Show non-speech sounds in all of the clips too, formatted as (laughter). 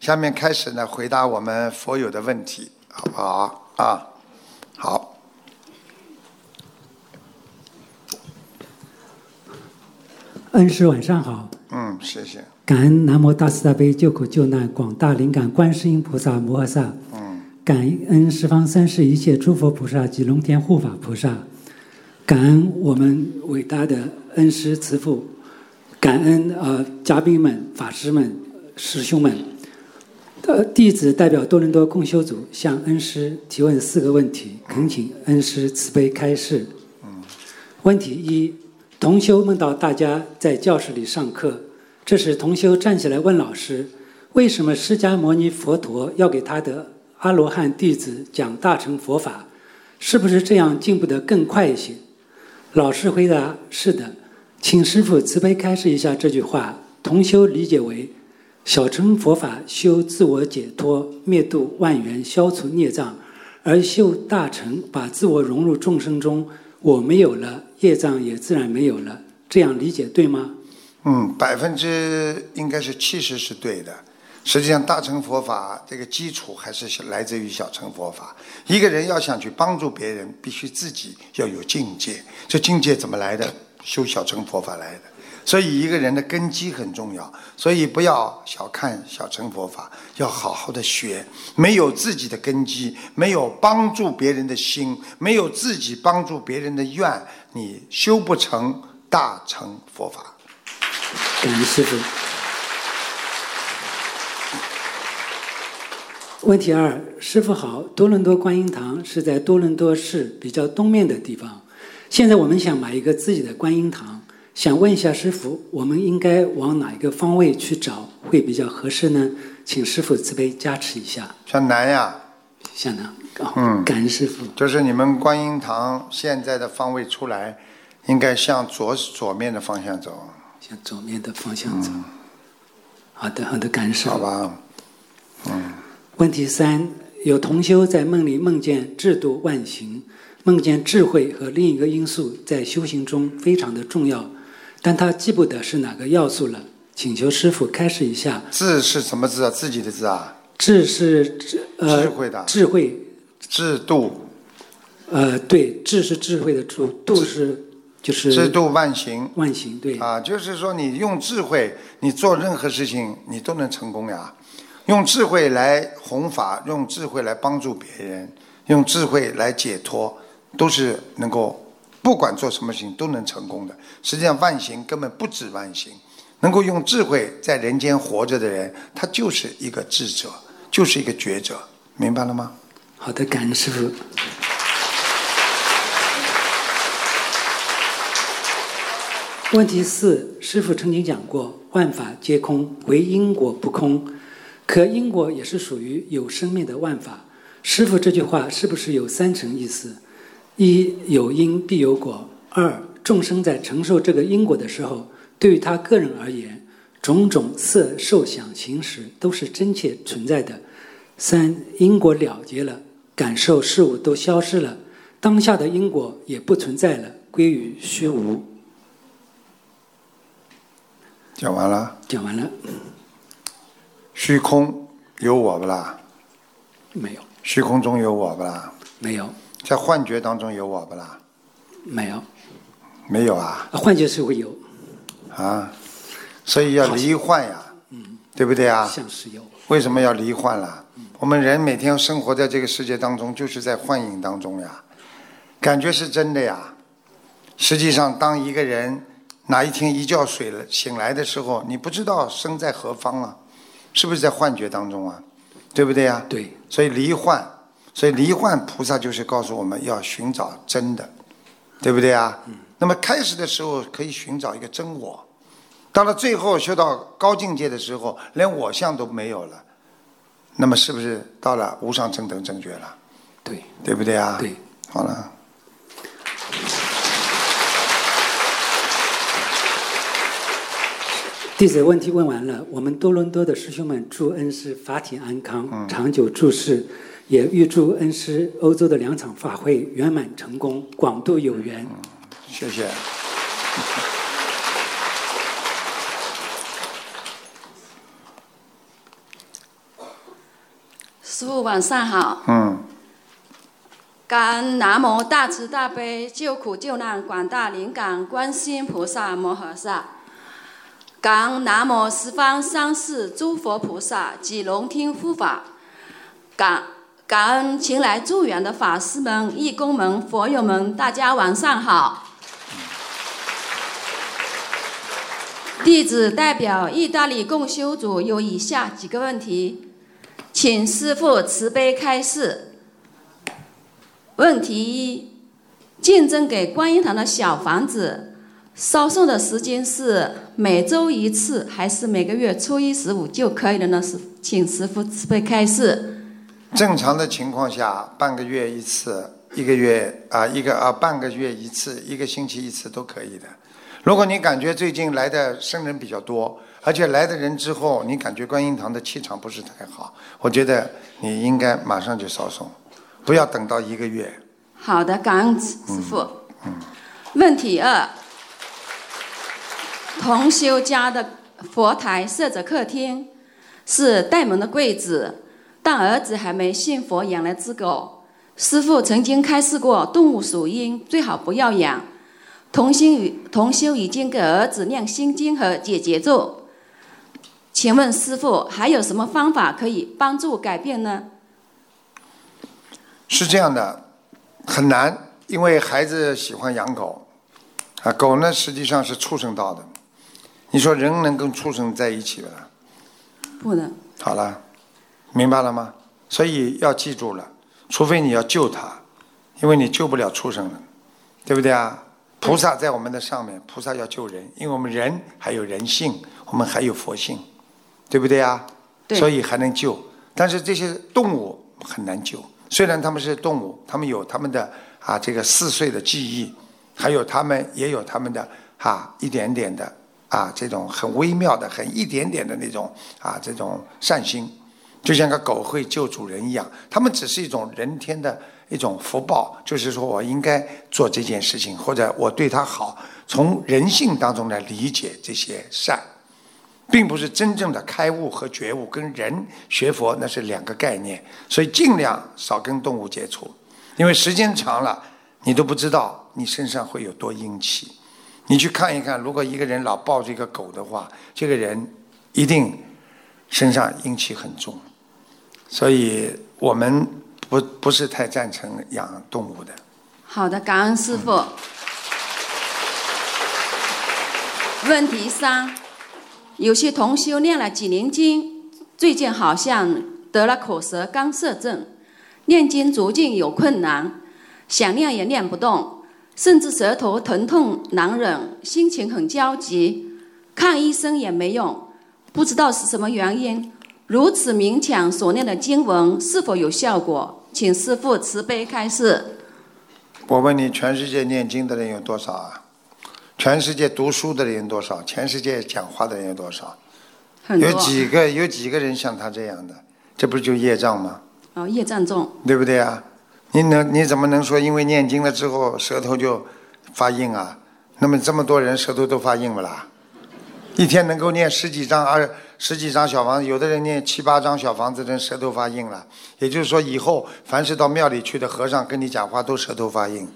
下面开始呢，回答我们佛友的问题，好不好啊？好。恩师晚上好。嗯，谢谢。感恩南无大慈大悲救苦救难广大灵感观世音菩萨摩诃萨。嗯。感恩十方三世一切诸佛菩萨及龙天护法菩萨。感恩我们伟大的恩师慈父。感恩呃嘉宾们、法师们、师兄们。呃，弟子代表多伦多共修组向恩师提问四个问题，恳请恩师慈悲开示。问题一。同修梦到大家在教室里上课，这时同修站起来问老师：“为什么释迦牟尼佛陀要给他的阿罗汉弟子讲大乘佛法？是不是这样进步得更快一些？”老师回答：“是的，请师父慈悲开示一下这句话。”同修理解为：小乘佛法修自我解脱、灭度万缘、消除孽障，而修大乘把自我融入众生中。我没有了，业障也自然没有了。这样理解对吗？嗯，百分之应该是七十是对的。实际上，大乘佛法这个基础还是来自于小乘佛法。一个人要想去帮助别人，必须自己要有境界。这境界怎么来的？修小乘佛法来的。所以，一个人的根基很重要。所以，不要小看小乘佛法，要好好的学。没有自己的根基，没有帮助别人的心，没有自己帮助别人的愿，你修不成大乘佛法。感恩师傅。问题二：师傅好，多伦多观音堂是在多伦多市比较东面的地方。现在我们想买一个自己的观音堂。想问一下师傅，我们应该往哪一个方位去找会比较合适呢？请师傅慈悲加持一下。向南呀，向南。嗯，感恩师傅。就是你们观音堂现在的方位出来，应该向左左面的方向走。向左面的方向走。好的，好的，感恩师傅。好吧。嗯。问题三：有同修在梦里梦见制度万行，梦见智慧和另一个因素在修行中非常的重要。但他记不得是哪个要素了，请求师傅开示一下。智是什么字啊？自己的字啊？智是智呃智慧的智慧。智度。呃，对，智是智慧的智，度是就是智度万行。万行对。啊，就是说你用智慧，你做任何事情你都能成功呀。用智慧来弘法，用智慧来帮助别人，用智慧来解脱，都是能够。不管做什么事情都能成功的。实际上，万行根本不止万行，能够用智慧在人间活着的人，他就是一个智者，就是一个觉者，明白了吗？好的，感恩师傅。问题四：师傅曾经讲过，万法皆空，唯因果不空。可因果也是属于有生命的万法。师傅这句话是不是有三层意思？一有因必有果。二众生在承受这个因果的时候，对于他个人而言，种种色受想行识都是真切存在的。三因果了结了，感受事物都消失了，当下的因果也不存在了，归于虚无。讲完了。讲完了。虚空有我不啦？没有。虚空中有我不啦？没有。在幻觉当中有我不啦？没有，没有啊。幻觉是会有。啊，所以要离幻呀，嗯，对不对啊？像是有。为什么要离幻了？我们人每天生活在这个世界当中，就是在幻影当中呀，感觉是真的呀。实际上，当一个人哪一天一觉睡了醒来的时候，你不知道身在何方啊，是不是在幻觉当中啊？对不对呀？对。所以离幻。所以离幻菩萨就是告诉我们要寻找真的，对不对啊？那么开始的时候可以寻找一个真我，到了最后修到高境界的时候，连我相都没有了，那么是不是到了无上正等正觉了？对，对不对啊？对，好了。弟子问题问完了，我们多伦多的师兄们祝恩师法体安康，长久住世。也预祝恩师欧洲的两场法会圆满成功，广度有缘。谢谢。师傅晚上好，嗯，感恩南无大慈大悲救苦救难广大灵感观世音菩萨摩诃萨，感恩南无十方三世诸佛菩萨及龙天护法，感感恩前来助缘的法师们、义工们、佛友们，大家晚上好。弟子代表意大利共修组有以下几个问题，请师父慈悲开示。问题一：竞争给观音堂的小房子，烧送的时间是每周一次，还是每个月初一十五就可以了呢？是，请师父慈悲开示。正常的情况下，半个月一次，一个月啊，一个啊，半个月一次，一个星期一次都可以的。如果你感觉最近来的生人比较多，而且来的人之后，你感觉观音堂的气场不是太好，我觉得你应该马上就烧送，不要等到一个月。好的，感恩师傅。问题二：同修家的佛台设着客厅，是带门的柜子，但儿子还没信佛，养了只狗。师傅曾经开示过，动物属阴，最好不要养。同心与同修已经给儿子念心经和解结咒，请问师傅还有什么方法可以帮助改变呢？是这样的，很难，因为孩子喜欢养狗，啊，狗呢实际上是畜生道的，你说人能跟畜生在一起吗？不能。好了，明白了吗？所以要记住了，除非你要救他，因为你救不了畜生了，对不对啊？菩萨在我们的上面，菩萨要救人，因为我们人还有人性，我们还有佛性，对不对啊？对所以还能救。但是这些动物很难救，虽然他们是动物，他们有他们的啊这个四岁的记忆，还有他们也有他们的啊一点点的啊这种很微妙的、很一点点的那种啊这种善心，就像个狗会救主人一样，他们只是一种人天的一种福报，就是说我应该做这件事情，或者我对他好，从人性当中来理解这些善，并不是真正的开悟和觉悟，跟人学佛那是两个概念，所以尽量少跟动物接触，因为时间长了，你都不知道你身上会有多阴气。你去看一看，如果一个人老抱着一个狗的话，这个人一定身上阴气很重。所以我们不不是太赞成养动物的。好的，感恩师傅。问题三：有些同修念了几年经，最近好像得了口舌干涩症，念经逐渐有困难，想念也念不动，甚至舌头疼痛难忍，心情很焦急，看医生也没用，不知道是什么原因。如此勉强所念的经文是否有效果？请师父慈悲开示。我问你，全世界念经的人有多少啊？全世界读书的人有多少？全世界讲话的人有多少？多有几个有几个人像他这样的？这不是就业障吗？哦，业障重，对不对啊？你能你怎么能说因为念经了之后舌头就发硬啊？那么这么多人舌头都发硬不啦？一天能够念十几张二十几张小房子，有的人念七八张小房子，人舌头发硬了。也就是说，以后凡是到庙里去的和尚跟你讲话都舌头发硬。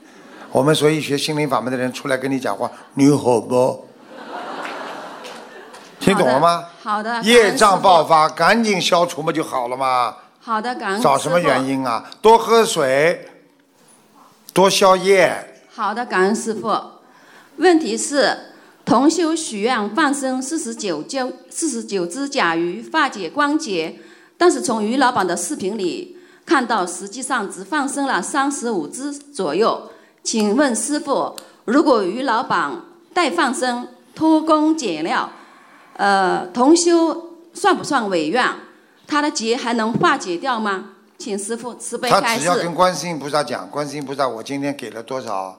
我们所以学心灵法门的人出来跟你讲话，你好不？听懂了吗？好的，业障爆发。赶紧消除不就好了吗。好的，感恩找什么原？因啊？多喝水，多消业。好的，感恩师傅。问题是，同修许愿放生四十九只四十九只甲鱼化解关节，但是从于老板的视频里看到，实际上只放生了三十五只左右。请问师傅，如果于老板代放生偷工减料，呃，同修算不算违愿？他的劫还能化解掉吗？请师傅慈悲他开示。只要跟观世音菩萨讲，观世音菩萨，我今天给了多少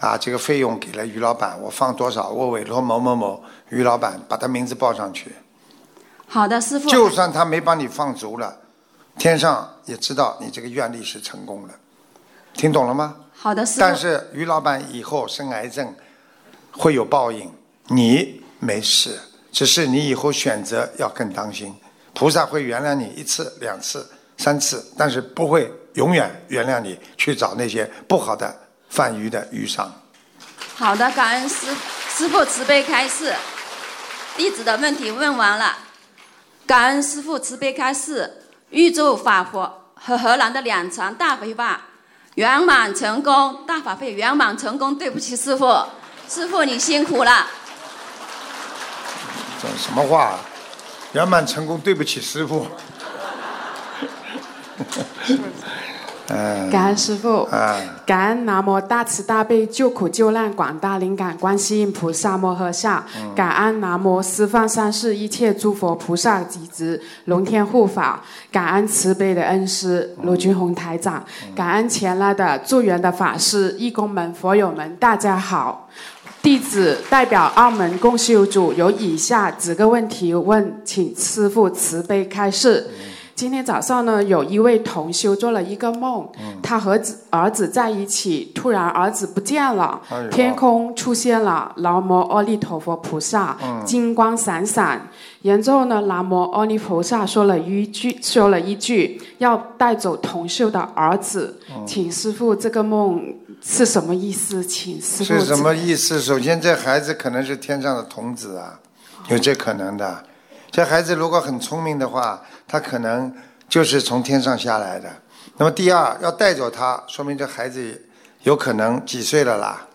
啊？这个费用给了于老板，我放多少？我委托某某某于老板把他名字报上去。好的，师傅。就算他没帮你放足了，天上也知道你这个愿力是成功的。听懂了吗？好的，师傅。但是于老板以后生癌症会有报应，你没事，只是你以后选择要更当心。菩萨会原谅你一次两次，三次，但是不会永远原谅你去找那些不好的贩鱼的鱼商。好的，感恩师师父慈悲开示，弟子的问题问完了。感恩师父慈悲开示，预祝法佛和荷兰的两场大回法圆满成功，大法会圆满成功。对不起，师傅，师傅你辛苦了。这什么话？圆满成功，对不起师傅。嗯，感恩师父，嗯感恩南无大慈大悲救苦救难广大灵感观世音菩萨摩诃萨，感恩南无十方三世一切诸佛菩萨及子龙天护法，感恩慈悲的恩师卢军宏台长，感恩前来的助缘的法师、义工们、佛友们，大家好。弟子代表澳门共修组有以下几个问题问，请师父慈悲开示。今天早上呢，有一位同修做了一个梦，他和子儿子在一起，突然儿子不见了，哎天空出现了南无阿弥陀佛菩萨，金光闪闪。然后呢，南无阿弥陀萨说了一句，说了一句要带走同修的儿子，请师傅这个梦是什么意思？请师傅是什么意思？首先，这孩子可能是天上的童子啊，有这可能的。这孩子如果很聪明的话，他可能就是从天上下来的。那么第二，要带走他，说明这孩子有可能几岁了啦？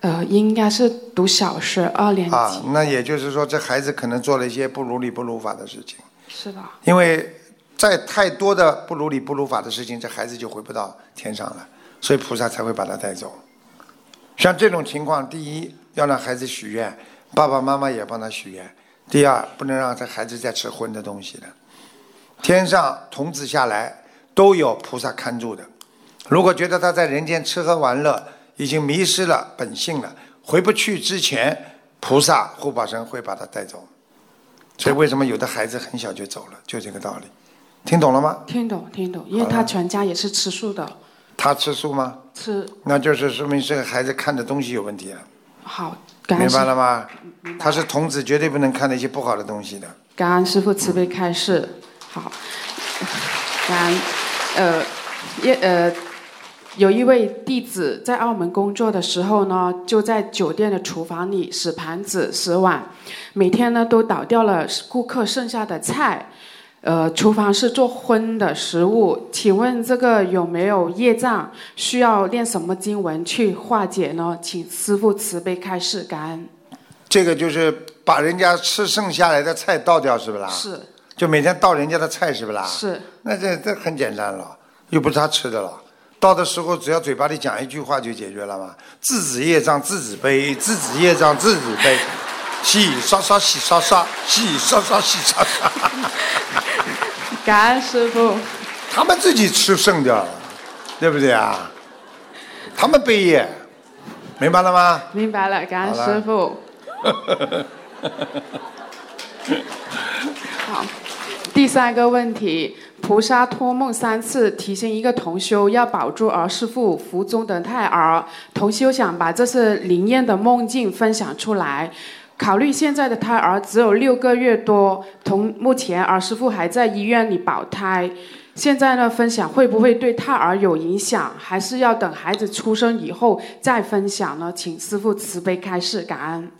呃，应该是读小学二年级，啊，那也就是说，这孩子可能做了一些不如理不如法的事情。是的？因为在太多的不如理不如法的事情，这孩子就回不到天上了，所以菩萨才会把他带走。像这种情况，第一要让孩子许愿，爸爸妈妈也帮他许愿；第二，不能让这孩子再吃荤的东西了。天上童子下来都有菩萨看住的，如果觉得他在人间吃喝玩乐已经迷失了本性了，回不去之前，菩萨护法神会把他带走。所以为什么有的孩子很小就走了，就这个道理，听懂了吗？听懂听懂，因为他全家也是吃素的，他吃素吗？吃。那就是说明这个孩子看的东西有问题了，好，感明白了吗？他是童子，绝对不能看那些不好的东西的。感恩师傅慈悲开示，好，感恩，呃，也呃，有一位弟子在澳门工作的时候呢，就在酒店的厨房里洗盘子、洗碗，每天呢都倒掉了顾客剩下的菜。呃，厨房是做荤的食物，请问这个有没有业障？需要念什么经文去化解呢？请师傅慈悲开示，感恩。这个就是把人家吃剩下来的菜倒掉，是不啦？是就每天倒人家的菜，是不啦？是，那这这很简单了，又不是他吃的了。倒的时候只要嘴巴里讲一句话就解决了嘛。自己业障自己背，自己业障自己背，洗刷刷洗刷刷，洗刷刷洗刷刷。(laughs) 感恩师傅。他们自己吃剩的，对不对啊？他们背业，明白了吗？明白了，感恩师傅。(laughs) 好，第三个问题，菩萨托梦三次提醒一个同修要保住儿师父腹中的胎儿，同修想把这次灵验的梦境分享出来。考虑现在的胎儿只有六个月多，同目前儿师傅还在医院里保胎。现在呢，分享会不会对胎儿有影响？还是要等孩子出生以后再分享呢？请师傅慈悲开示，感恩。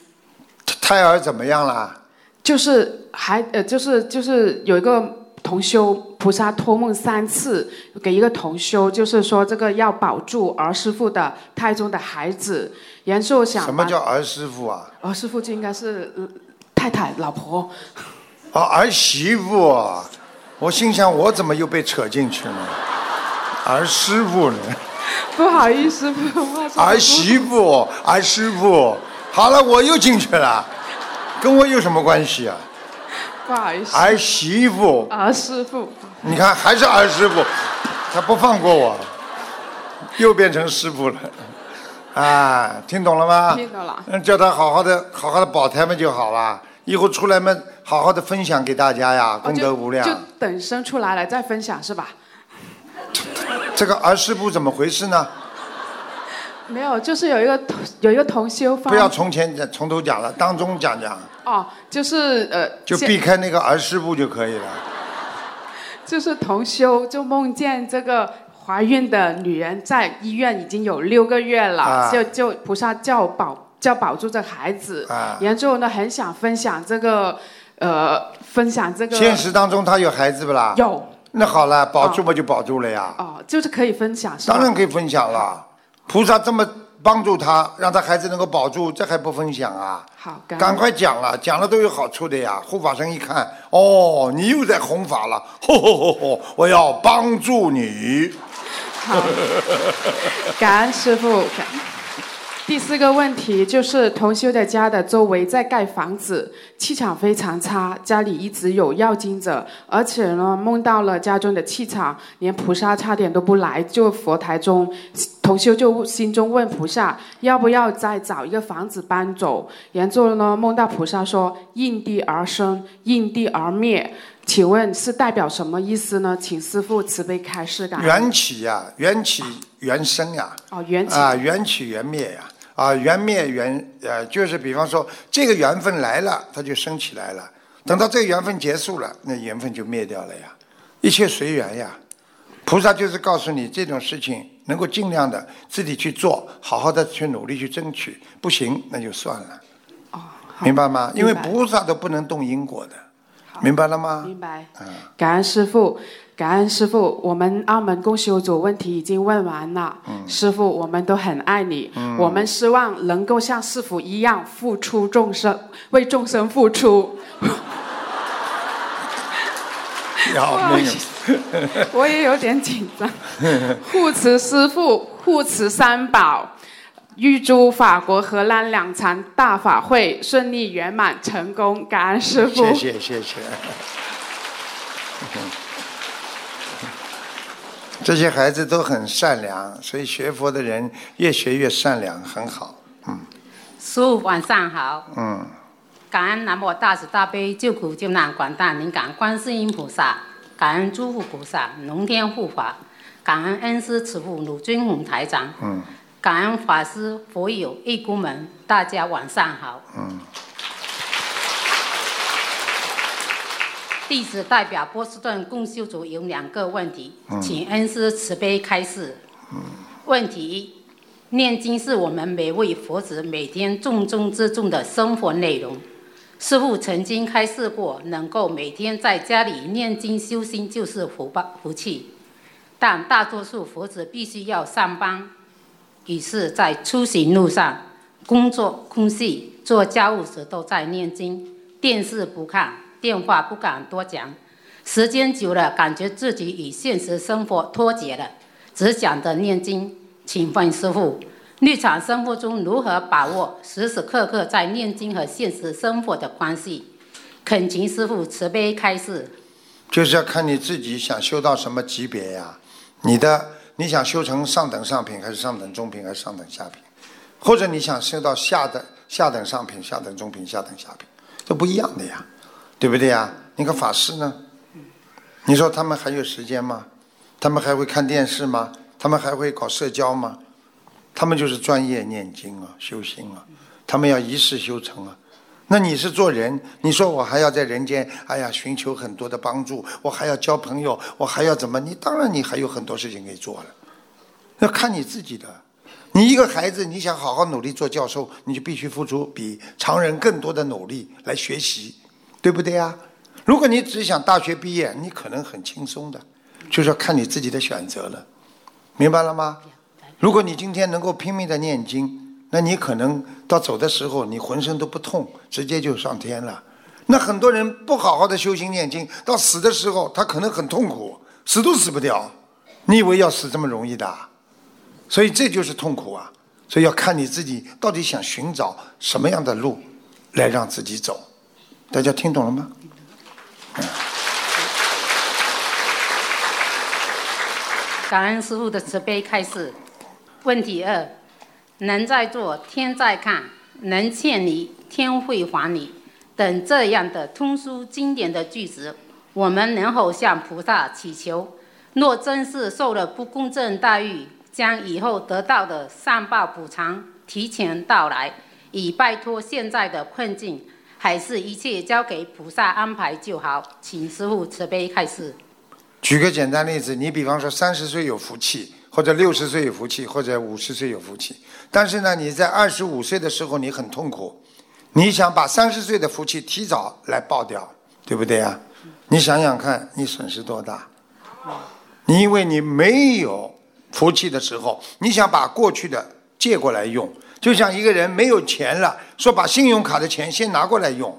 胎儿怎么样啦？就是还呃，就是就是有一个同修菩萨托梦三次给一个同修，就是说这个要保住儿师傅的胎中的孩子。然后想什么叫儿师傅啊？儿师傅就应该是呃太太老婆。哦，儿媳妇啊！我心想，我怎么又被扯进去了？儿师傅呢？不好意思，不好意思儿媳妇，儿师傅。好了，我又进去了，跟我有什么关系啊？不好意思，儿媳妇，儿师傅。你看还是儿师傅，他不放过我，又变成师傅了。啊，听懂了吗？听懂了嗯，叫他好好的、好好的保胎嘛就好了。以后出来嘛，好好的分享给大家呀，功德无量。就等生出来了再分享是吧？这个儿师傅怎么回事呢？没有，就是有一个同有一个同修发不要从前讲，从头讲了，当中讲讲，哦，就是呃，就避开那个儿师部就可以了。就是同修就梦见这个怀孕的女人在医院已经有六个月了，啊就就菩萨叫保叫保住这孩子，啊然后呢很想分享这个呃分享这个现实当中他有孩子不啦？有那好了，保住不就保住了呀？哦，就是可以分享是吧？当然可以分享了。菩萨这么帮助他，让他孩子能够保住，这还不分享啊？好，赶快讲了，讲了都有好处的呀。护法神一看，哦，你又在弘法了，吼吼吼吼，我要帮助你。好，感恩师傅。感第四个问题就是同修的家的周围在盖房子，气场非常差，家里一直有要经者，而且呢梦到了家中的气场，连菩萨差点都不来，就佛台中，同修就心中问菩萨要不要再找一个房子搬走，然后呢梦到菩萨说应地而生，应地而灭。请问是代表什么意思呢？请师父慈悲开示感。缘起呀，缘起缘生呀，哦，缘起啊，缘起缘灭呀，啊，缘灭缘呃，就是比方说这个缘分来了，它就升起来了；等到这个缘分结束了，那缘分就灭掉了呀。一切随缘呀。菩萨就是告诉你这种事情能够尽量的自己去做，好好的去努力去争取，不行那就算了，哦，明白吗？因为菩萨都不能动因果的，明白了吗？明白。嗯，感恩师傅，感恩师傅。我们澳门共修组问题已经问完了。嗯师傅，我们都很爱你。我们希望能够像师傅一样付出众生，为众生付出。(laughs) 我也有点紧张。护持师傅，护持三宝。预祝法国、荷兰两场大法会顺利圆满成功，感恩师傅。谢谢谢谢。这些孩子都很善良，所以学佛的人越学越善良，很好。师傅晚上好，嗯，感恩南无大慈大悲救苦救难广大灵感观世音菩萨，感恩诸佛菩萨、龙天护法，感恩恩师慈父鲁尊宏台长，嗯，感恩法师、佛友、义工们，大家晚上好。嗯。弟子代表波士顿共修组有两个问题，嗯请恩师慈悲开示。问题一：念经是我们每位佛子每天重中之重的生活内容。师父曾经开示过，能够每天在家里念经修心就是福报福气，但大多数佛子必须要上班，于是，在出行路上、工作空隙、做家务时都在念经，电视不看，电话不敢多讲，时间久了，感觉自己与现实生活脱节了，只想着念经。请问师傅，日常生活中如何把握时时刻刻在念经和现实生活的关系？恳请师傅慈悲开示。就是要看你自己想修到什么级别呀？你的你想修成上等上品，还是上等中品，还是上等下品？或者你想修到下等下等上品、下等中品、下等下品，这不一样的呀，对不对呀？你看法师呢？你说他们还有时间吗？他们还会看电视吗？他们还会搞社交吗？他们就是专业念经啊，修心啊，他们要一世修成啊。那你是做人，你说我还要在人间，哎呀，寻求很多的帮助，我还要交朋友，我还要怎么？你当然你还有很多事情可以做了，要看你自己的。你一个孩子，你想好好努力做教授，你就必须付出比常人更多的努力来学习，对不对呀？如果你只想大学毕业，你可能很轻松的，就是要看你自己的选择了，明白了吗？如果你今天能够拼命的念经，那你可能到走的时候，你浑身都不痛，直接就上天了。那很多人不好好的修行念经，到死的时候，他可能很痛苦，死都死不掉。你以为要死这么容易的？所以这就是痛苦啊！所以要看你自己到底想寻找什么样的路，来让自己走。大家听懂了吗？感恩师父的慈悲开示。问题二：人在做，天在看；人欠你，天会还你。等这样的通俗经典的句子，我们能否向菩萨祈求？若真是受了不公正待遇，将以后得到的善报补偿提前到来，以摆脱现在的困境，还是一切交给菩萨安排就好？请师傅慈悲开示。举个简单例子，你比方说三十岁有福气，或者六十岁有福气，或者五十岁有福气，但是呢，你在二十五岁的时候你很痛苦，你想把三十岁的福气提早来报掉，对不对啊？你想想看，你损失多大？你因为你没有福气的时候，你想把过去的借过来用，就像一个人没有钱了，说把信用卡的钱先拿过来用，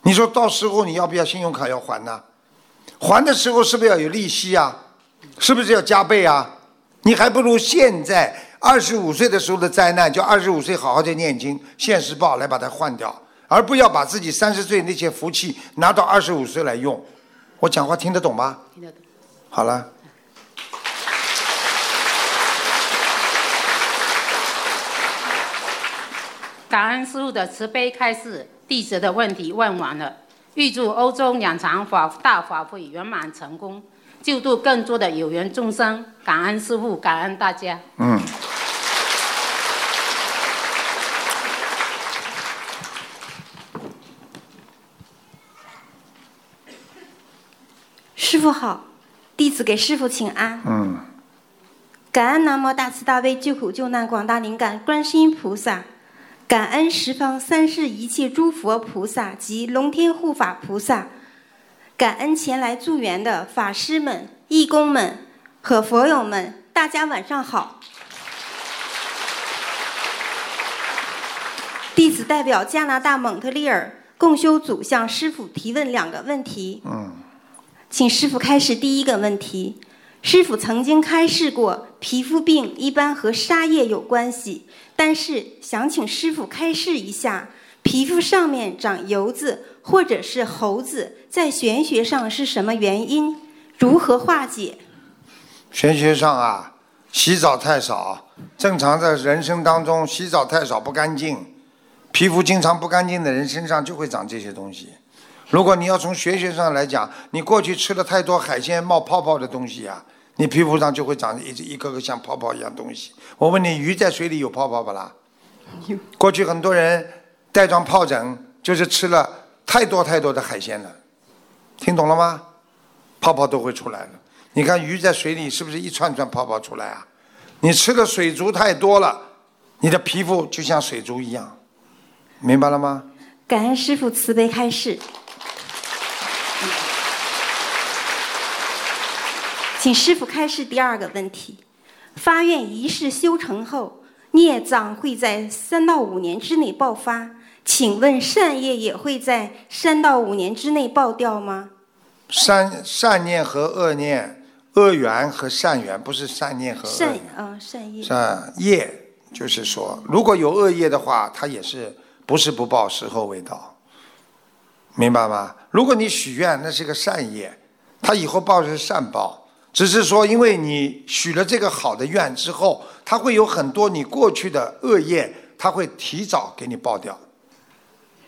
你说到时候你要不要信用卡要还呢？还的时候是不是要有利息啊？是不是要加倍啊？你还不如现在二十五岁的时候的灾难，就二十五岁好好的念经，现世报来把它换掉，而不要把自己三十岁那些福气拿到二十五岁来用。我讲话听得懂吗？听得懂。好了。感恩师傅的慈悲开示，弟子的问题问完了。预祝欧洲两场法大法会圆满成功，救度更多的有缘众生。感恩师傅，感恩大家。嗯。师傅好，弟子给师傅请安。嗯。感恩南无大慈大悲救苦救难广大灵感观世音菩萨，感恩十方三世一切诸佛菩萨及龙天护法菩萨，感恩前来助缘的法师们、义工们和佛友们，大家晚上好。弟子代表加拿大蒙特利尔共修组向师傅提问两个问题。嗯。请师傅开始第一个问题。师傅曾经开示过，皮肤病一般和沙叶有关系，但是想请师傅开示一下，皮肤上面长油子或者是猴子，在玄学上是什么原因？如何化解？玄学上啊，洗澡太少，正常在人生当中洗澡太少不干净，皮肤经常不干净的人身上就会长这些东西。如果你要从玄学上来讲，你过去吃了太多海鲜冒泡泡的东西呀。你皮肤上就会长一一个个像泡泡一样东西。我问你，鱼在水里有泡泡不啦？有过去很多人带状疱疹，就是吃了太多太多的海鲜了。听懂了吗？泡泡都会出来了。你看鱼在水里是不是一串串泡泡出来啊？你吃的水族太多了，你的皮肤就像水族一样，明白了吗？感恩师傅慈悲开示。请师傅开示第二个问题：发愿仪式修成后，孽障会在三到五年之内爆发，请问善业也会在三到五年之内爆掉吗？善善念和恶念，恶缘和善缘不是善念和恶善啊善业善业就是说，如果有恶业的话，它也是不是不报，时候未到，明白吗？如果你许愿，那是个善业，它以后报是善报。只是说，因为你许了这个好的愿之后，他会有很多你过去的恶业，他会提早给你报掉。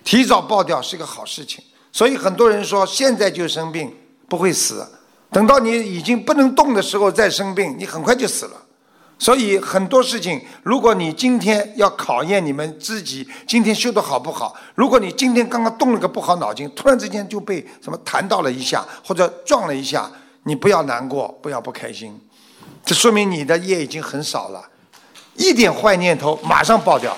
提早报掉是个好事情，所以很多人说现在就生病不会死，等到你已经不能动的时候再生病，你很快就死了。所以很多事情，如果你今天要考验你们自己今天修的好不好，如果你今天刚刚动了个不好脑筋，突然之间就被什么弹到了一下或者撞了一下。你不要难过，不要不开心，这说明你的业已经很少了，一点坏念头马上爆掉，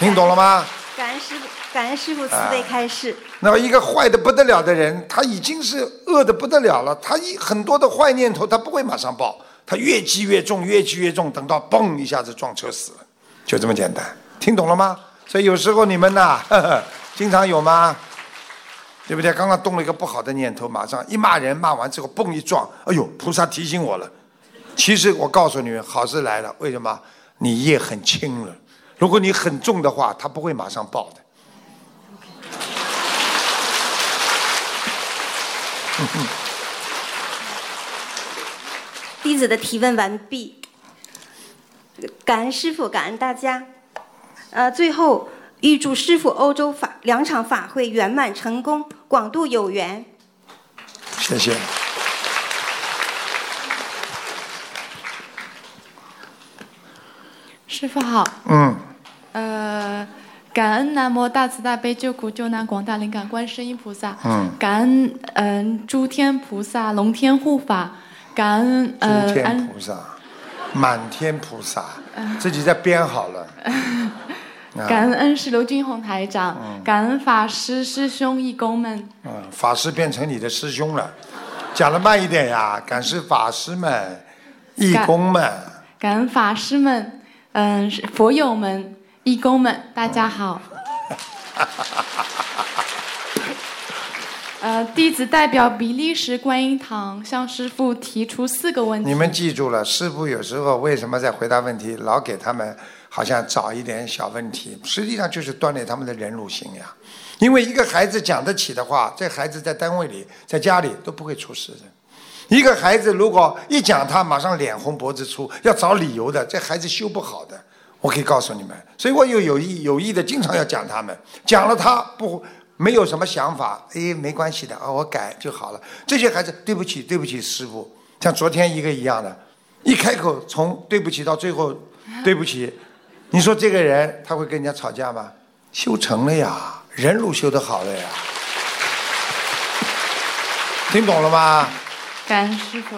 听懂了吗？感恩师傅，感恩师傅慈悲开示。那么一个坏的不得了的人，他已经是恶的不得了了，他一很多的坏念头，他不会马上爆，他越积越重，越积越重，等到嘣一下子撞车死了，就这么简单，听懂了吗？所以有时候你们呐，(laughs) 经常有吗？对不对？刚刚动了一个不好的念头，马上一骂人，骂完之后嘣一撞，哎呦，菩萨提醒我了。其实我告诉你们，好事来了。为什么？你业很轻了。如果你很重的话，他不会马上报的。弟子的提问完毕，感恩师傅，感恩大家。呃，最后。预祝师傅欧洲法两场法会圆满成功，广度有缘。谢谢。师傅好。嗯。呃，感恩南无大慈大悲救苦救难广大灵感观世音菩萨。嗯。感恩嗯、诸天菩萨、龙天护法。感恩呃诸天菩萨，满天菩萨，自己在编好了。啊 (laughs) 感恩恩师刘俊宏台长。嗯感恩法师师兄义工们。嗯，法师变成你的师兄了，讲的慢一点呀。感谢法师们、义工们，感恩法师们，嗯，佛友们、义工们，大家好。(laughs) 呃，弟子代表比利时观音堂向师傅提出四个问题。你们记住了，师傅有时候为什么在回答问题老给他们好像找一点小问题，实际上就是锻炼他们的忍辱心呀。因为一个孩子讲得起的话，这孩子在单位里、在家里都不会出事的。一个孩子如果一讲他马上脸红脖子粗，要找理由的，这孩子修不好的。我可以告诉你们，所以我有有意有意的经常要讲他们，讲了他不没有什么想法，哎，没关系的啊，我改就好了。这些孩子，对不起，对不起，师傅，像昨天一个一样的，一开口从对不起到最后对不起，你说这个人他会跟人家吵架吗？修成了呀，人路修得好了呀，听懂了吗？感恩师傅。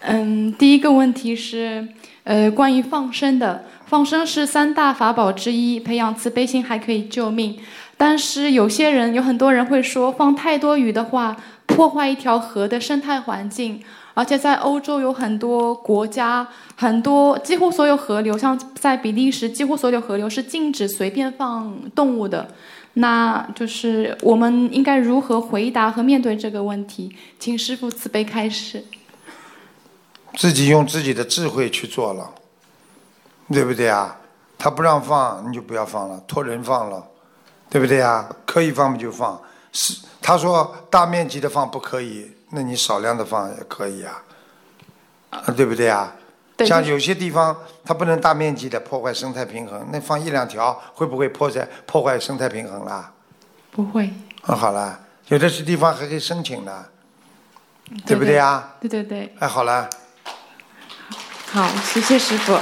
嗯，第一个问题是，呃，关于放生的。放生是三大法宝之一，培养慈悲心还可以救命。但是有些人，有很多人会说，放太多鱼的话，破坏一条河的生态环境。而且在欧洲有很多国家，很多几乎所有河流，像在比利时，几乎所有河流是禁止随便放动物的。那就是我们应该如何回答和面对这个问题？请师傅慈悲开示。自己用自己的智慧去做了，对不对啊？他不让放，你就不要放了，托人放了，对不对啊？可以放不就放，是他说大面积的放不可以，那你少量的放也可以啊，啊对不对啊？对像有些地方它不能大面积的破坏生态平衡，那放一两条会不会破坏破坏生态平衡啦？不会，啊，好了，有的是地方还可以申请的，对不对啊？对对对，哎，好了。好，谢谢师傅。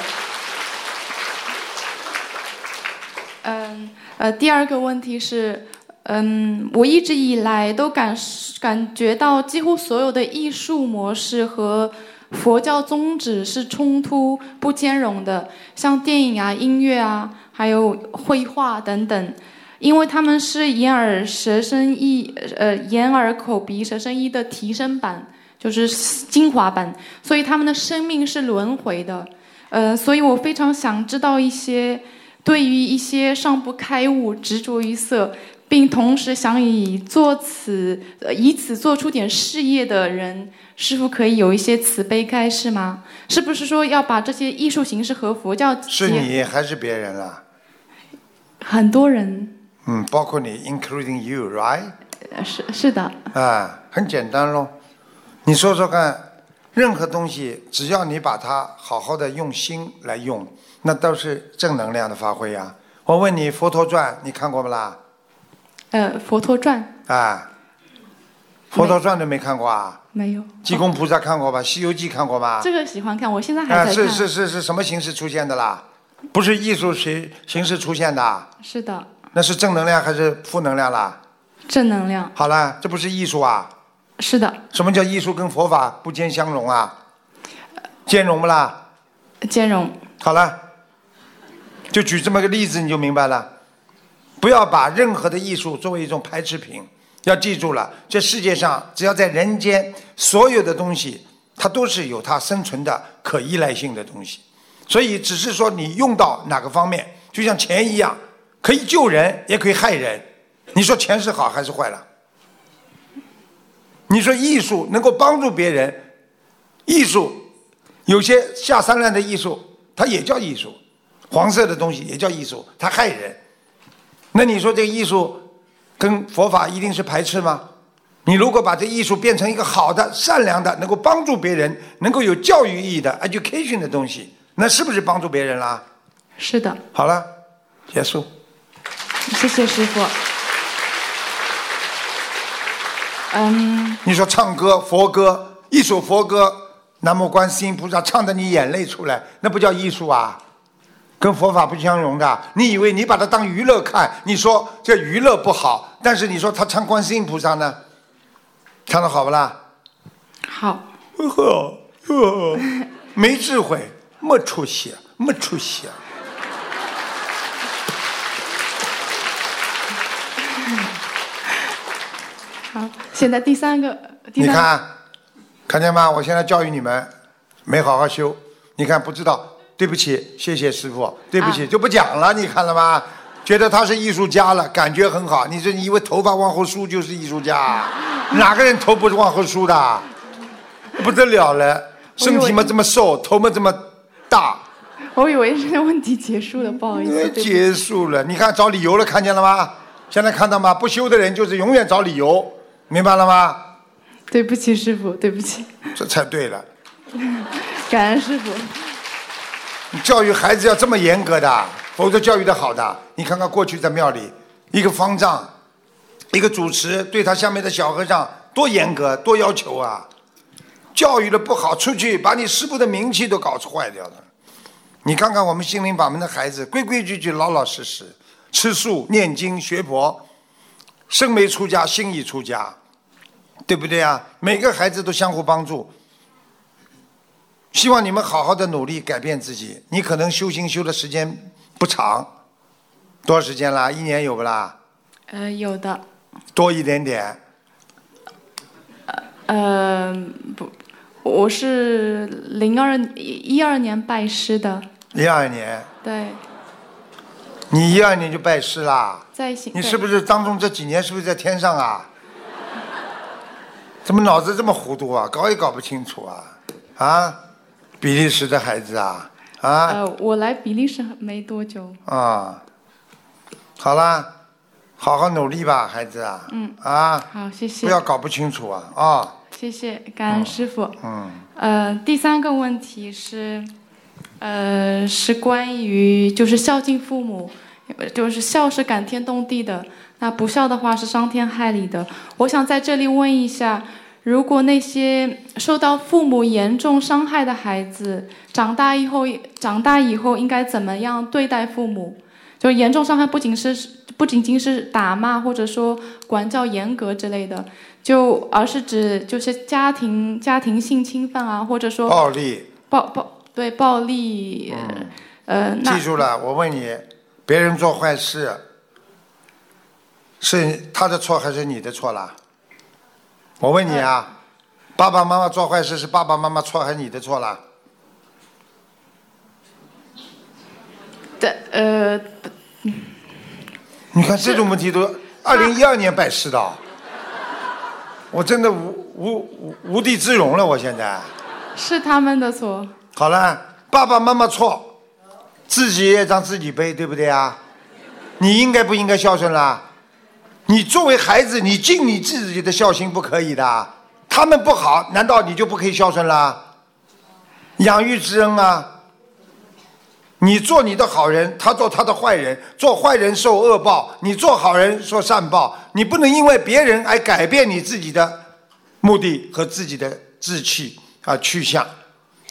嗯，呃，第二个问题是，嗯，我一直以来都感感觉到，几乎所有的艺术模式和佛教宗旨是冲突不兼容的，像电影啊、音乐啊，还有绘画等等，因为他们是眼耳舌身意，呃，眼耳口鼻舌身意的提升版。就是精华版，所以他们的生命是轮回的，呃，所以我非常想知道一些对于一些尚不开悟、执着于色，并同时想以做此、呃、以此做出点事业的人，师傅可以有一些慈悲开示吗？是不是说要把这些艺术形式和佛教是你还是别人了？很多人，嗯，包括你，including you，right？呃是是的，啊，很简单咯。你说说看，任何东西只要你把它好好的用心来用，那都是正能量的发挥呀、我问你，《佛陀传》你看过不啦？呃，《佛陀传啊，《佛陀传》都没看过啊？》没有，济公菩萨看过吧？《西游记》看过吧？这个喜欢看，我现在还啊，在看。是是是是什么形式出现的啦？不是艺术形形式出现的，是的，那是正能量还是负能量啦？正能量，好了，这不是艺术啊？是的，什么叫艺术跟佛法不兼相容啊？兼容不啦？兼容。好了，就举这么个例子你就明白了。不要把任何的艺术作为一种排斥品，要记住了，这世界上只要在人间，所有的东西它都是有它生存的可依赖性的东西。所以只是说你用到哪个方面，就像钱一样，可以救人，也可以害人。你说钱是好还是坏了？你说艺术能够帮助别人，艺术有些下三滥的艺术，它也叫艺术，黄色的东西也叫艺术，它害人。那你说这个艺术跟佛法一定是排斥吗？你如果把这艺术变成一个好的、善良的、能够帮助别人、能够有教育意义的 education 的东西，那是不是帮助别人啦？是的，好了，结束。谢谢师傅。嗯，你说唱歌佛歌，一首佛歌，南无观世音菩萨唱的你眼泪出来，那不叫艺术啊？跟佛法不相容的。你以为你把它当娱乐看？你说这娱乐不好，但是你说他唱观世音菩萨呢，唱的好不啦？好，呵呵，没智慧，没出息，没出息。好，现在第三个，第三你看，看见吗？我现在教育你们，没好好修。你看不知道，对不起，谢谢师傅，对不起，就不讲了。你看了吗？觉得他是艺术家了，感觉很好。你说你以为头发往后梳就是艺术家？(laughs) 哪个人头不是往后梳的？不得了了，身体嘛这么瘦，头嘛这么大，我以为这个问题结束了，不好意思。结束了。你看找理由了，看见了吗？现在看到吗？不修的人就是永远找理由，明白了吗？对不起，师傅，对不起，这才对了。(laughs) 感恩师傅。教育孩子要这么严格的，否则教育的好的。你看看过去在庙里，一个方丈，一个主持对他下面的小和尚多严格，多要求啊！教育的不好，出去把你师傅的名气都搞坏掉了。你看看我们心灵法门的孩子，规规矩矩、老老实实，吃素、念经、学佛，身没出家，心已出家，对不对啊？每个孩子都相互帮助。希望你们好好的努力改变自己。你可能修行修的时间不长，多少时间啦？一年有不啦？呃，有的，多一点点。呃，不，我是零二一二年拜师的，一二年，对，你一二年就拜师啦？在行。对你是不是当中这几年是不是在天上啊？(laughs) 怎么脑子这么糊涂啊？搞也搞不清楚啊？啊，比利时的孩子啊啊呃，我来比利时没多久，啊！好啦，好好努力吧，孩子啊。嗯。啊，好，谢谢。不要搞不清楚啊啊！谢谢，感恩师傅。嗯。呃，第三个问题是，呃，是关于就是孝敬父母，就是孝是感天动地的，那不孝的话是伤天害理的。我想在这里问一下，如果那些受到父母严重伤害的孩子，长大以后长大以后应该怎么样对待父母？就严重伤害不仅是不仅仅是打骂或者说管教严格之类的，就而是指就是家庭家庭性侵犯啊，或者说暴力。暴暴对暴力，呃，那记住了，我问你，别人做坏事，是他的错还是你的错啦？我问你啊，爸爸妈妈做坏事是爸爸妈妈错还是你的错啦？的呃，你看这种问题都二零一二年拜师的，我真的无无无无地自容了，我现在。是他们的错。好了，爸爸妈妈错，自己业障自己背，对不对啊？你应该不应该孝顺啦？你作为孩子，你尽你自己的孝心不可以的。他们不好，难道你就不可以孝顺啦？养育之恩啊！你做你的好人，他做他的坏人，做坏人受恶报，你做好人受善报。你不能因为别人而改变你自己的目的和自己的志气啊去向。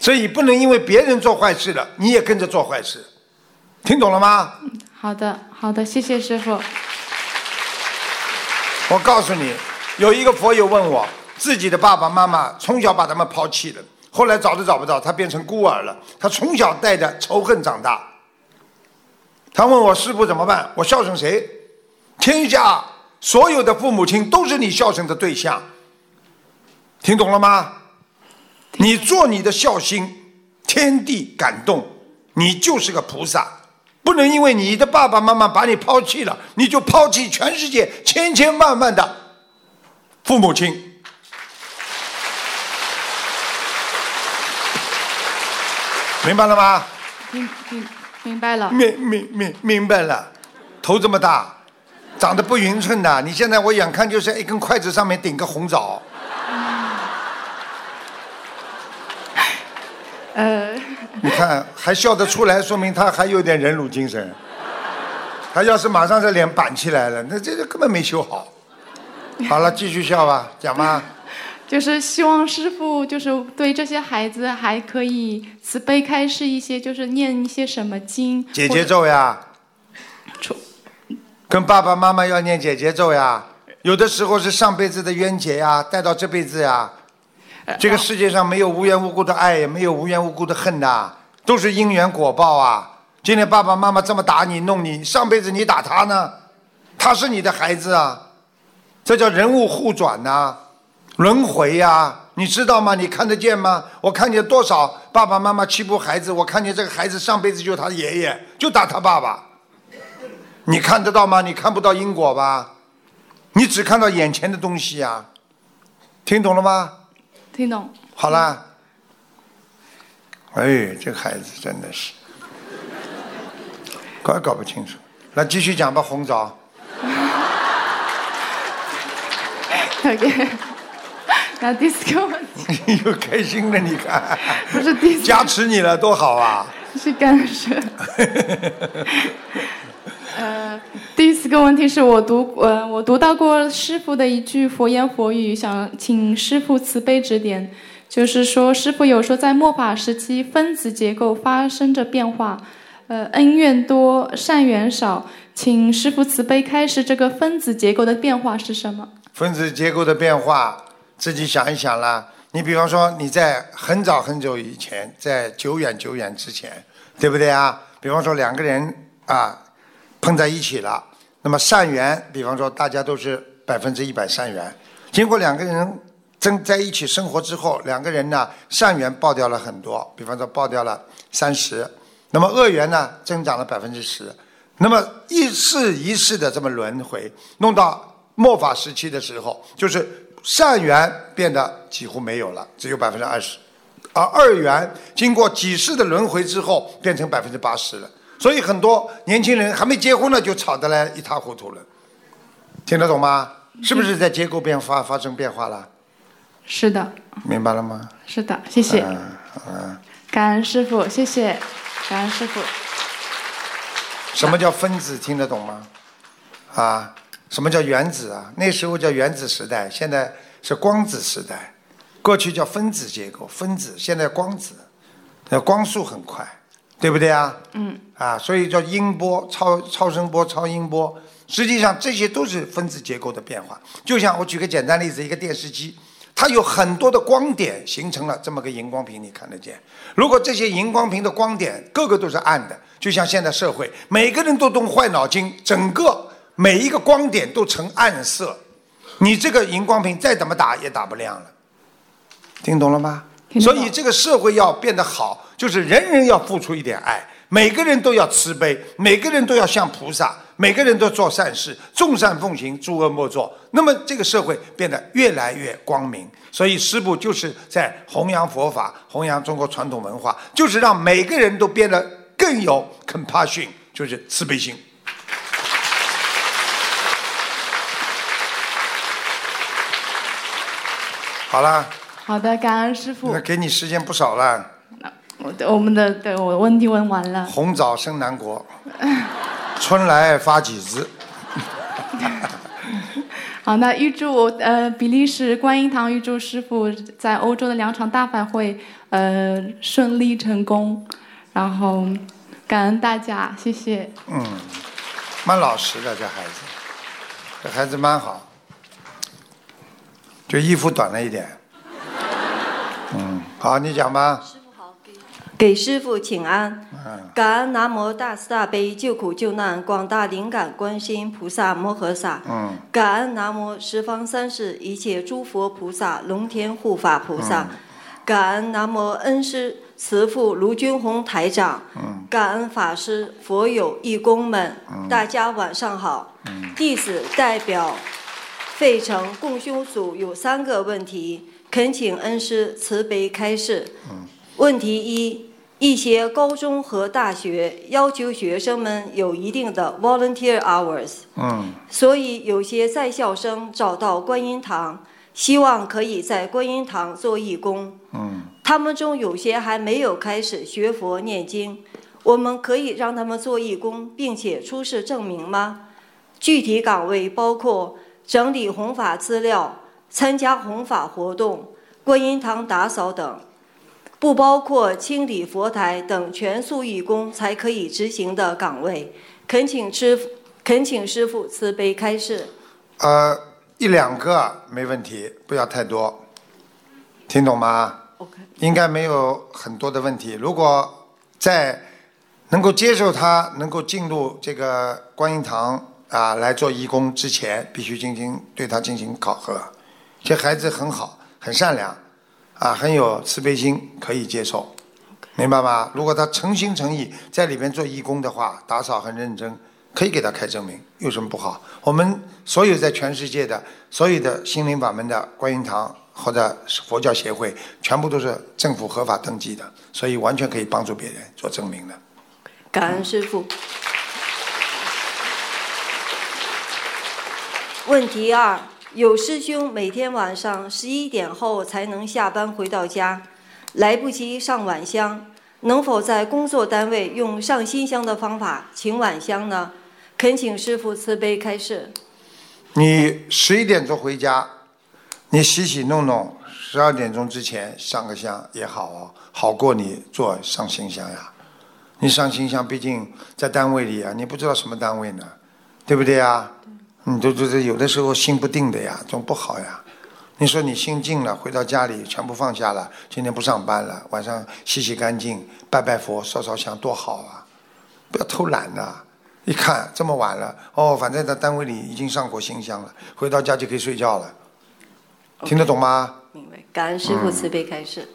所以不能因为别人做坏事了，你也跟着做坏事，听懂了吗？好的，好的，谢谢师傅。我告诉你，有一个佛友问我，自己的爸爸妈妈从小把他们抛弃了，后来找都找不到，他变成孤儿了。他从小带着仇恨长大。他问我师傅怎么办？我孝顺谁？天下所有的父母亲都是你孝顺的对象，听懂了吗？你做你的孝心，天地感动，你就是个菩萨。不能因为你的爸爸妈妈把你抛弃了，你就抛弃全世界千千万万的父母亲。明白了吗？明明明白了。明明明明白了，头这么大，长得不匀称的，你现在我眼看就是一根筷子上面顶个红枣。呃，你看还笑得出来，说明他还有点忍辱精神。他要是马上这脸板起来了，那这个根本没修好。好了，继续笑吧，讲吧。(laughs) 就是希望师傅就是对这些孩子还可以慈悲开示一些，就是念一些什么经。姐姐咒呀，跟爸爸妈妈要念姐姐咒呀。有的时候是上辈子的冤结呀，带到这辈子呀。这个世界上没有无缘无故的爱，也没有无缘无故的恨呐，都是因缘果报啊。今天爸爸妈妈这么打你、弄你，上辈子你打他呢，他是你的孩子啊，这叫人物互转呐，轮回呀，你知道吗？你看得见吗？我看见多少爸爸妈妈欺负孩子，我看见这个孩子上辈子就是他爷爷，就打他爸爸。你看得到吗？你看不到因果吧？你只看到眼前的东西呀，听懂了吗？听懂。好啦，哎，这个孩子真的是，搞也搞不清楚。那继续讲吧，红枣。OK，那第四个问题又开心了，你看，不是第四，加持你了，多好啊！是干涉。呃，第四个问题是我读呃我读到过师傅的一句佛言佛语，想请师傅慈悲指点。就是说，师傅有说在末法时期，分子结构发生着变化，呃，恩怨多，善缘少，请师傅慈悲开示这个分子结构的变化是什么？分子结构的变化，自己想一想啦。你比方说，你在很早很久以前，在久远久远之前，对不对啊？比方说两个人啊碰在一起了，那么善缘，比方说大家都是百分之一百善缘，经过两个人真在一起生活之后，两个人呢善缘爆掉了很多，比方说爆掉了三十，那么恶缘呢增长了百分之十，那么一世一世的这么轮回，弄到末法时期的时候，就是善缘变得几乎没有了，只有百分之二十，而二元经过几世的轮回之后，变成百分之八十了。所以很多年轻人还没结婚呢，就吵得来一塌糊涂了。听得懂吗？是不是在结构变化发生变化了？是的，明白了吗？是的，谢谢，嗯啊。感恩师傅，谢谢，感恩师傅。什么叫分子？听得懂吗？啊，什么叫原子啊？那时候叫原子时代，现在是光子时代。过去叫分子结构，分子现在光子，那光速很快，对不对啊？嗯。啊，所以叫音波、超超声波、超音波，实际上这些都是分子结构的变化。就像我举个简单例子，一个电视机，它有很多的光点形成了这么个荧光屏，你看得见。如果这些荧光屏的光点个个都是暗的，就像现在社会，每个人都动坏脑筋，整个每一个光点都呈暗色，你这个荧光屏再怎么打也打不亮了。听懂了吗？所以这个社会要变得好，就是人人要付出一点爱，每个人都要慈悲，每个人都要像菩萨，每个人都做善事，众善奉行，诸恶莫作。那么这个社会变得越来越光明。所以师父就是在弘扬佛法，弘扬中国传统文化，就是让每个人都变得更有 compassion，就是慈悲心。好啦。好的，感恩师傅那。给你时间不少了。我们的对我问题问完了。红枣生南国，春来发几枝。(laughs) 好，那预祝呃比利时观音堂预祝师傅在欧洲的两场大法会呃顺利成功，然后感恩大家，谢谢。嗯，蛮老实的这孩子，这孩子蛮好，就衣服短了一点。嗯，好，你讲吧。给师傅请安。嗯，感恩南无大慈大悲救苦救难广大灵感观世音菩萨摩诃萨。嗯，感恩南无十方三世一切诸佛菩萨龙天护法菩萨。嗯感恩南无恩师慈父卢军宏台长。嗯感恩法师、佛友、义工们，嗯大家晚上好。嗯弟子代表费城共修组有三个问题，恳请恩师慈悲开示。问题一：一些高中和大学要求学生们有一定的 volunteer hours，嗯。所以有些在校生找到观音堂，希望可以在观音堂做义工。嗯。他们中有些还没有开始学佛念经，我们可以让他们做义工，并且出示证明吗？具体岗位包括整理弘法资料、参加弘法活动、观音堂打扫等，不包括清理佛台等全素义工才可以执行的岗位。恳请师恳请师傅慈悲开示。呃，一两个没问题，不要太多，听懂吗？OK，应该没有很多的问题。如果在能够接受他能够进入这个观音堂啊来做义工之前，必须进行对他进行考核。这孩子很好，很善良，啊，很有慈悲心，可以接受，明白吗？如果他诚心诚意在里面做义工的话，打扫很认真，可以给他开证明，有什么不好？我们所有在全世界的所有的心灵法门的观音堂或者佛教协会，全部都是政府合法登记的，所以完全可以帮助别人做证明的。感恩师傅。(coughs) 问题二：有师兄每天晚上十一点后才能下班回到家，来不及上晚香，能否在工作单位用上新香的方法请晚香呢？恳请师傅慈悲开示。你十一点钟回家，你洗洗弄弄，十二点钟之前上个香也好哦，好过你做上新香呀。你上新香，毕竟在单位里啊，你不知道什么单位呢，对不对呀？你都都是有的时候心不定的呀，总不好呀。你说你心静了，回到家里全部放下了，今天不上班了，晚上洗洗干净，拜拜佛，烧烧香，多好啊！不要偷懒呐、一看这么晚了，哦，反正在单位里已经上过新香了，回到家就可以睡觉了。听得懂吗？明白。感恩师傅慈悲开示。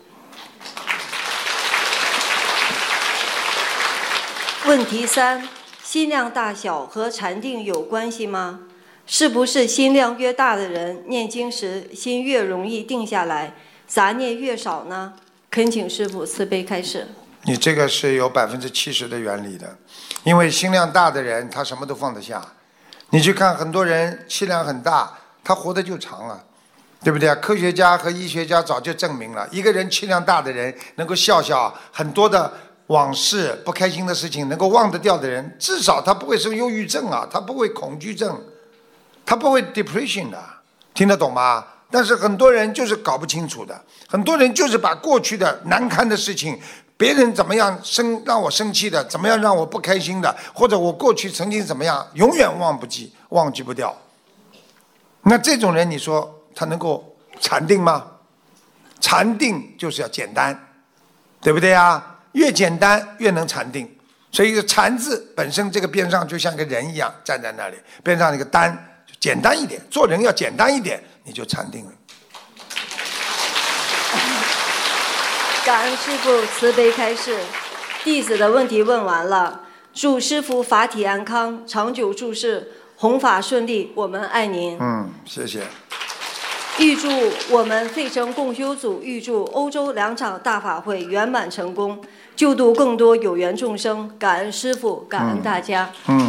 问题三：心量大小和禅定有关系吗？是不是心量越大的人，念经时心越容易定下来，杂念越少呢？恳请师傅慈悲开示。你这个是有百分之七十的原理的，因为心量大的人，他什么都放得下。你去看很多人气量很大，他活得就长了，对不对啊？科学家和医学家早就证明了，一个人气量大的人，能够笑笑很多的往事、不开心的事情能够忘得掉的人，至少他不会生忧郁症啊，他不会恐惧症，他不会 depression 的，听得懂吗？但是很多人就是搞不清楚的，很多人就是把过去的难堪的事情，别人怎么样生让我生气的，怎么样让我不开心的，或者我过去曾经怎么样，永远忘不记，忘记不掉。那这种人，你说他能够禅定吗？禅定就是要简单，对不对呀？越简单越能禅定。所以“禅”字本身这个边上就像个人一样站在那里，边上那个“单”简单一点，做人要简单一点，你就禅定了。感恩师傅慈悲开示，弟子的问题问完了，祝师傅法体安康，长久住世，弘法顺利，我们爱您。嗯，谢谢。预祝我们费城共修组，预祝欧洲两场大法会圆满成功，救度更多有缘众生。感恩师傅，感恩大家。嗯，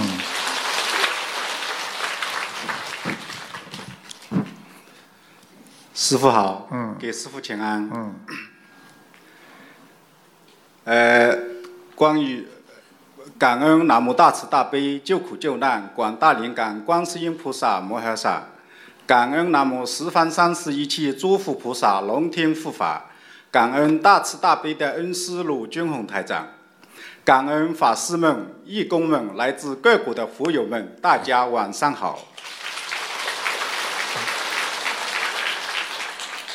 师傅好，嗯。给师傅请安。嗯，呃，关于感恩南无大慈大悲救苦救难广大灵感观世音菩萨摩诃萨，感恩南无十方三世一切诸佛菩萨龙天护法，感恩大慈大悲的恩师鲁军宏台长，感恩法师们、义工们、来自各国的佛友们，大家晚上好。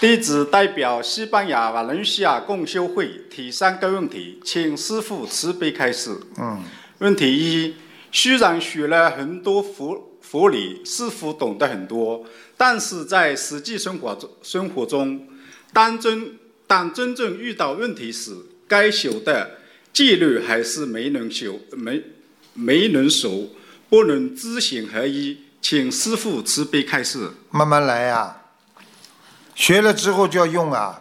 弟子代表西班牙瓦伦西亚共修会提三个问题，请师父慈悲开示。嗯，问题一：虽然学了很多佛佛理，似乎懂得很多，但是在实际生活中，生活中，当真当真正遇到问题时，该修的纪律还是没能修，没没能守，不能知行合一，请师父慈悲开示。慢慢来呀、学了之后就要用啊，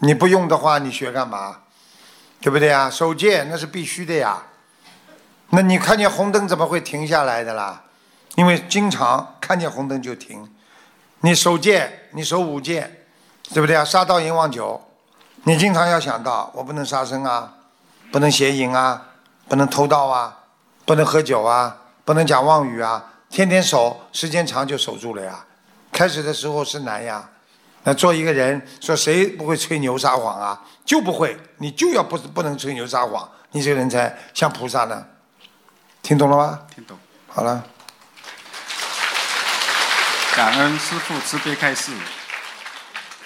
你不用的话，你学干嘛？对不对啊？守戒那是必须的呀。那你看见红灯怎么会停下来的啦？因为经常看见红灯就停。你守戒，你守五戒，对不对啊？杀盗淫妄酒，你经常要想到，我不能杀生啊，不能邪淫啊，不能偷盗啊，不能喝酒啊，不能讲妄语啊，天天守，时间长就守住了呀。开始的时候是难呀。那做一个人，说谁不会吹牛撒谎啊？就不会，你就要不不能吹牛撒谎，你这个人才像菩萨呢。听懂了吗？听懂。好了，感恩师父慈悲开示。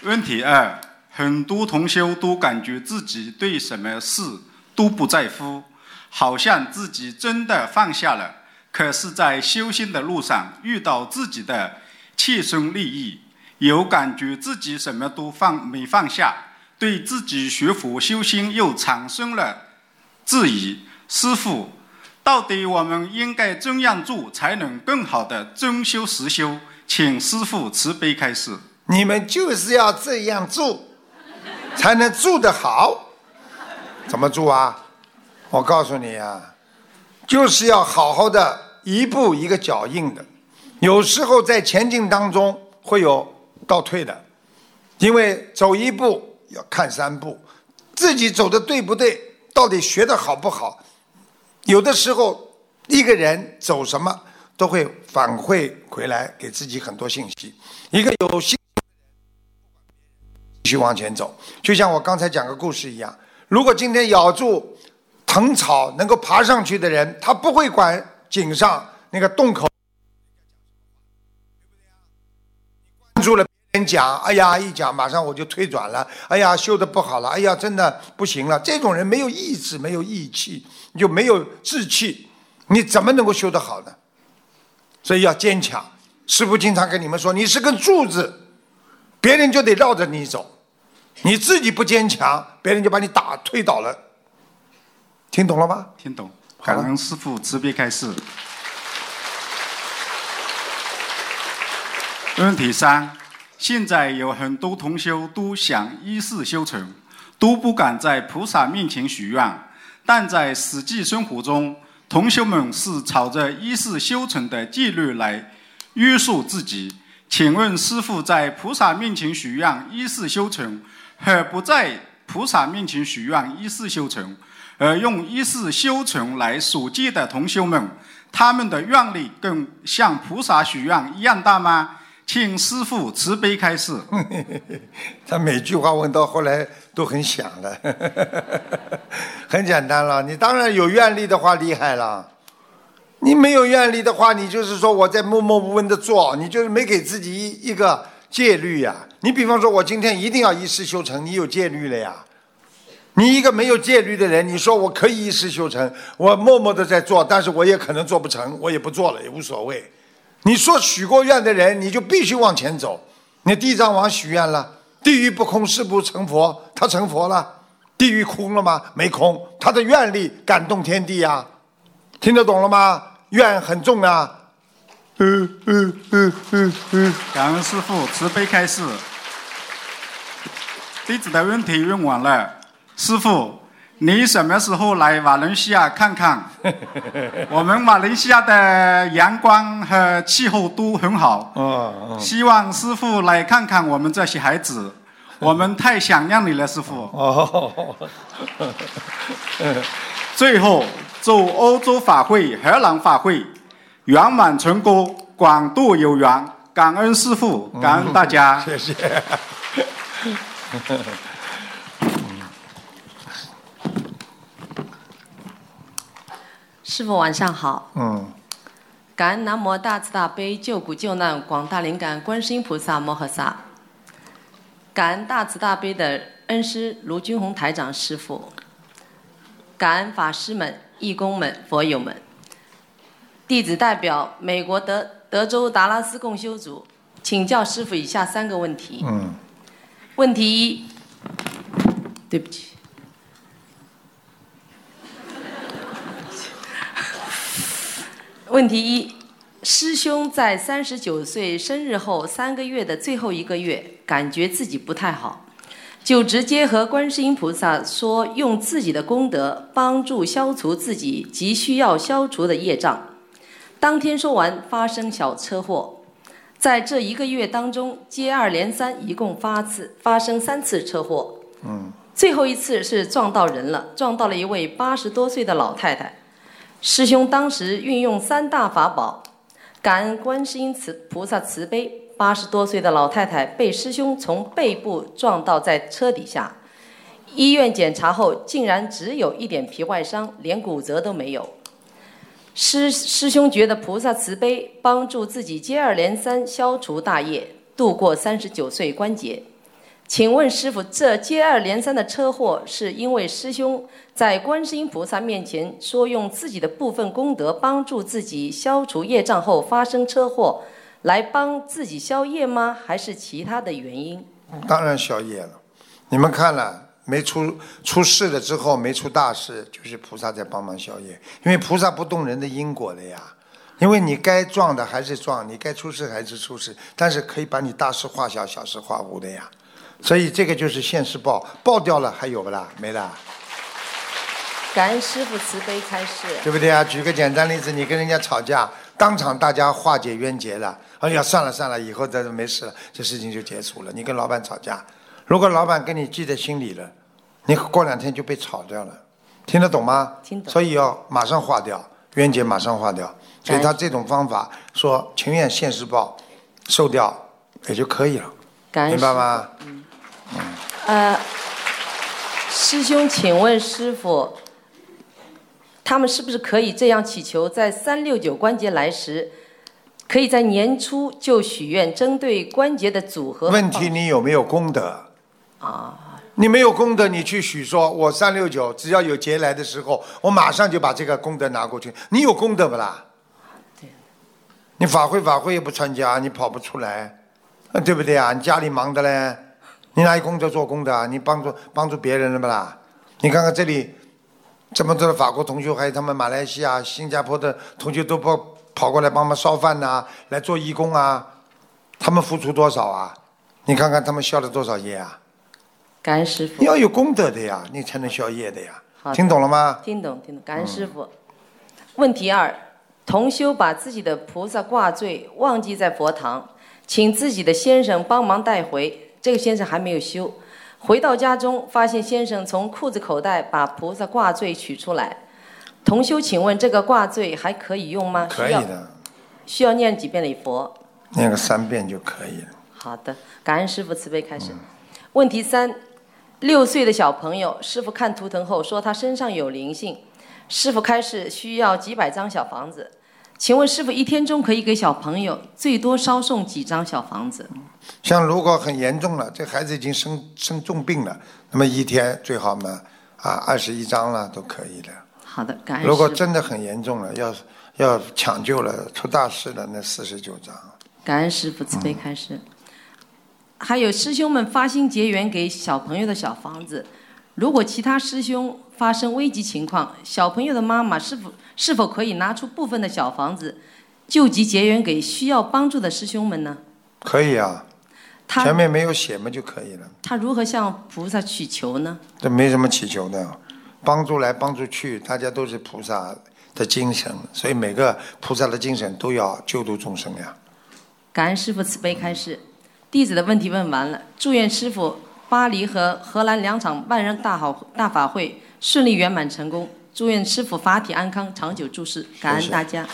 问题二：很多同修都感觉自己对什么事都不在乎，好像自己真的放下了。可是，在修心的路上遇到自己的切身利益，有感觉自己什么都放没放下，对自己学佛修心又产生了质疑。师父，到底我们应该怎样做才能更好的真修实修？请师父慈悲开示。你们就是要这样做，才能做得好。怎么做啊？我告诉你啊，就是要好好的一步一个脚印的。有时候在前进当中会有倒退的，因为走一步要看三步，自己走的对不对，到底学的好不好。有的时候一个人走什么都会反馈回来，给自己很多信息。一个有信。继续往前走，就像我刚才讲个故事一样。如果今天咬住藤草能够爬上去的人，他不会管井上那个洞口。关注了讲，哎呀，一讲马上我就退转了。哎呀，修的不好了。哎呀，真的不行了。这种人没有意志，没有义气，你就没有志气，你怎么能够修得好呢？所以要坚强。师傅经常跟你们说，你是根柱子，别人就得绕着你走。你自己不坚强，别人就把你打推倒了。听懂了吗？听懂。感恩师父慈悲开示。问题三：现在有很多同修都想一世修成，都不敢在菩萨面前许愿，但在实际生活中，同修们是朝着一世修成的纪律来约束自己。请问师父，在菩萨面前许愿一世修成？和不在菩萨面前许愿一世修成，而用一世修成来所戒的同修们，他们的愿力跟像菩萨许愿一样大吗？请师父慈悲开示。(laughs) 他每句话问到后来都很响了，(laughs) 很简单了。你当然有愿力的话厉害了，你没有愿力的话，你就是说我在默默无闻的做，你就是没给自己一一个。戒律呀，你比方说，我今天一定要一世修成，你有戒律了呀。你一个没有戒律的人，你说我可以一世修成，我默默的在做，但是我也可能做不成，我也不做了，也无所谓。你说许过愿的人，你就必须往前走。你地藏王许愿了，地狱不空誓不成佛，他成佛了。地狱空了吗？没空，他的愿力感动天地呀。听得懂了吗？愿很重啊。嗯嗯嗯嗯嗯，感恩师父慈悲开示。弟子的问题问完了，师父，你什么时候来马来西亚看看？(laughs) 我们马来西亚的阳光和气候都很好。哦希望师傅来看看我们这些孩子，(laughs) 我们太想念你了，师傅。哦。(laughs) 最后，祝欧洲法会、荷兰法会。圆满成功，广度有缘，感恩师傅，感恩大家。谢谢。师傅晚上好。嗯。感恩南无大慈大悲救苦救难广大灵感观世音菩萨摩诃萨。感恩大慈大悲的恩师卢军宏台长师傅。感恩法师们、义工们、佛友们。弟子代表美国德德州达拉斯共修组，请教师傅以下三个问题。嗯。问题一，对不起。问题一，师兄在三十九岁生日后三个月的最后一个月，感觉自己不太好，就直接和观世音菩萨说，用自己的功德帮助消除自己急需要消除的业障。当天说完，发生小车祸，在这一个月当中，接二连三，一共发次发生三次车祸。嗯，最后一次是撞到人了，撞到了一位八十多岁的老太太。师兄当时运用三大法宝，感恩观世音慈菩萨慈悲，八十多岁的老太太被师兄从背部撞到在车底下，医院检查后竟然只有一点皮外伤，连骨折都没有。师师兄觉得菩萨慈悲，帮助自己接二连三消除大业，度过三十九岁关节。请问师傅，这接二连三的车祸是因为师兄在观世音菩萨面前说用自己的部分功德帮助自己消除业障后发生车祸，来帮自己消业吗？还是其他的原因？当然消业了。你们看了没出出事了之后没出大事，就是菩萨在帮忙消业，因为菩萨不动人的因果的呀。因为你该撞的还是撞，你该出事还是出事，但是可以把你大事化小，小事化无的呀。所以这个就是现世报，报掉了还有不啦？没啦，感恩师傅慈悲开示。对不对啊？举个简单例子，你跟人家吵架，当场大家化解冤结了。哎呀，算了算了，以后再没事了，这事情就结束了。你跟老板吵架，如果老板跟你记在心里了，你过两天就被炒掉了，听得懂吗？听懂所以要马上化掉冤结，马上化掉。所以他这种方法说情愿现世报，受掉也就可以了，感恩明白吗？呃，师兄，请问师傅，他们是不是可以这样祈求，在三六九关节来时，可以在年初就许愿，针对关节的组合？问题你有没有功德？啊，你没有功德，你去许说，我三六九，只要有劫来的时候，我马上就把这个功德拿过去。你有功德不啦？你法会法会也不参加，你跑不出来，呃对不对啊？你家里忙的嘞，你哪有功德做功德啊？你帮助帮助别人了不啦？你看看这里这么多的法国同学，还有他们马来西亚、新加坡的同学都跑跑过来帮忙烧饭呐、来做义工啊，他们付出多少啊？你看看他们消了多少业啊？感恩师傅你。要有功德的呀，你才能消业的呀。的听懂了吗？听懂，听懂。感恩师傅。问题二：同修把自己的菩萨挂坠忘记在佛堂，请自己的先生帮忙带回。这个先生还没有修，回到家中发现先生从裤子口袋把菩萨挂坠取出来。同修，请问这个挂坠还可以用吗？可以的，需要念几遍礼佛？念个三遍就可以了。好的，感恩师傅慈悲开始。问题三：六岁的小朋友，师傅看图腾后说他身上有灵性，师傅开始需要几百张小房子。请问师傅一天中可以给小朋友最多烧送几张小房子？像如果很严重了，这孩子已经生生重病了，那么一天最好嘛啊二十一张了都可以的。好的，感恩师如果傅。真的很严重了，要要抢救了，出大事了，那四十九张。感恩师傅慈悲开示。还有师兄们发心结缘给小朋友的小房子，如果其他师兄发生危急情况，小朋友的妈妈是否是否可以拿出部分的小房子救急结缘给需要帮助的师兄们呢？可以啊，他前面没有写嘛就可以了，他如何向菩萨祈求呢？这没什么祈求的，帮助来帮助去，大家都是菩萨的精神，所以每个菩萨的精神都要救度众生呀。感恩师傅慈悲开示。弟子的问题问完了，祝愿师傅巴黎和荷兰两场万人大好大法会顺利圆满成功。祝愿师傅法体安康，长久住世。感恩大家。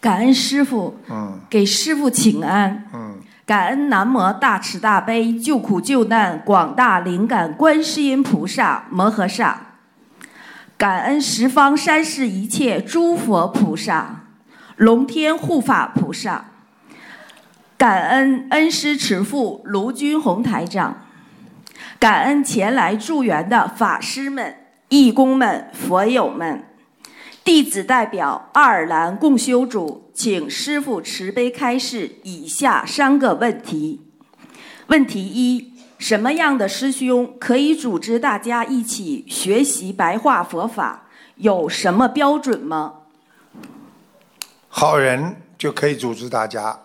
感恩师傅，嗯给师傅请安。嗯，感恩南无大慈大悲救苦救难广大灵感观世音菩萨摩诃萨，感恩十方三世一切诸佛菩萨、龙天护法菩萨，感恩恩师慈父卢军宏台长，感恩前来助缘的法师们、义工们、佛友们。弟子代表爱尔兰共修组，请师父慈悲开示以下三个问题。问题一：什么样的师兄可以组织大家一起学习白话佛法？有什么标准吗？好人就可以组织大家，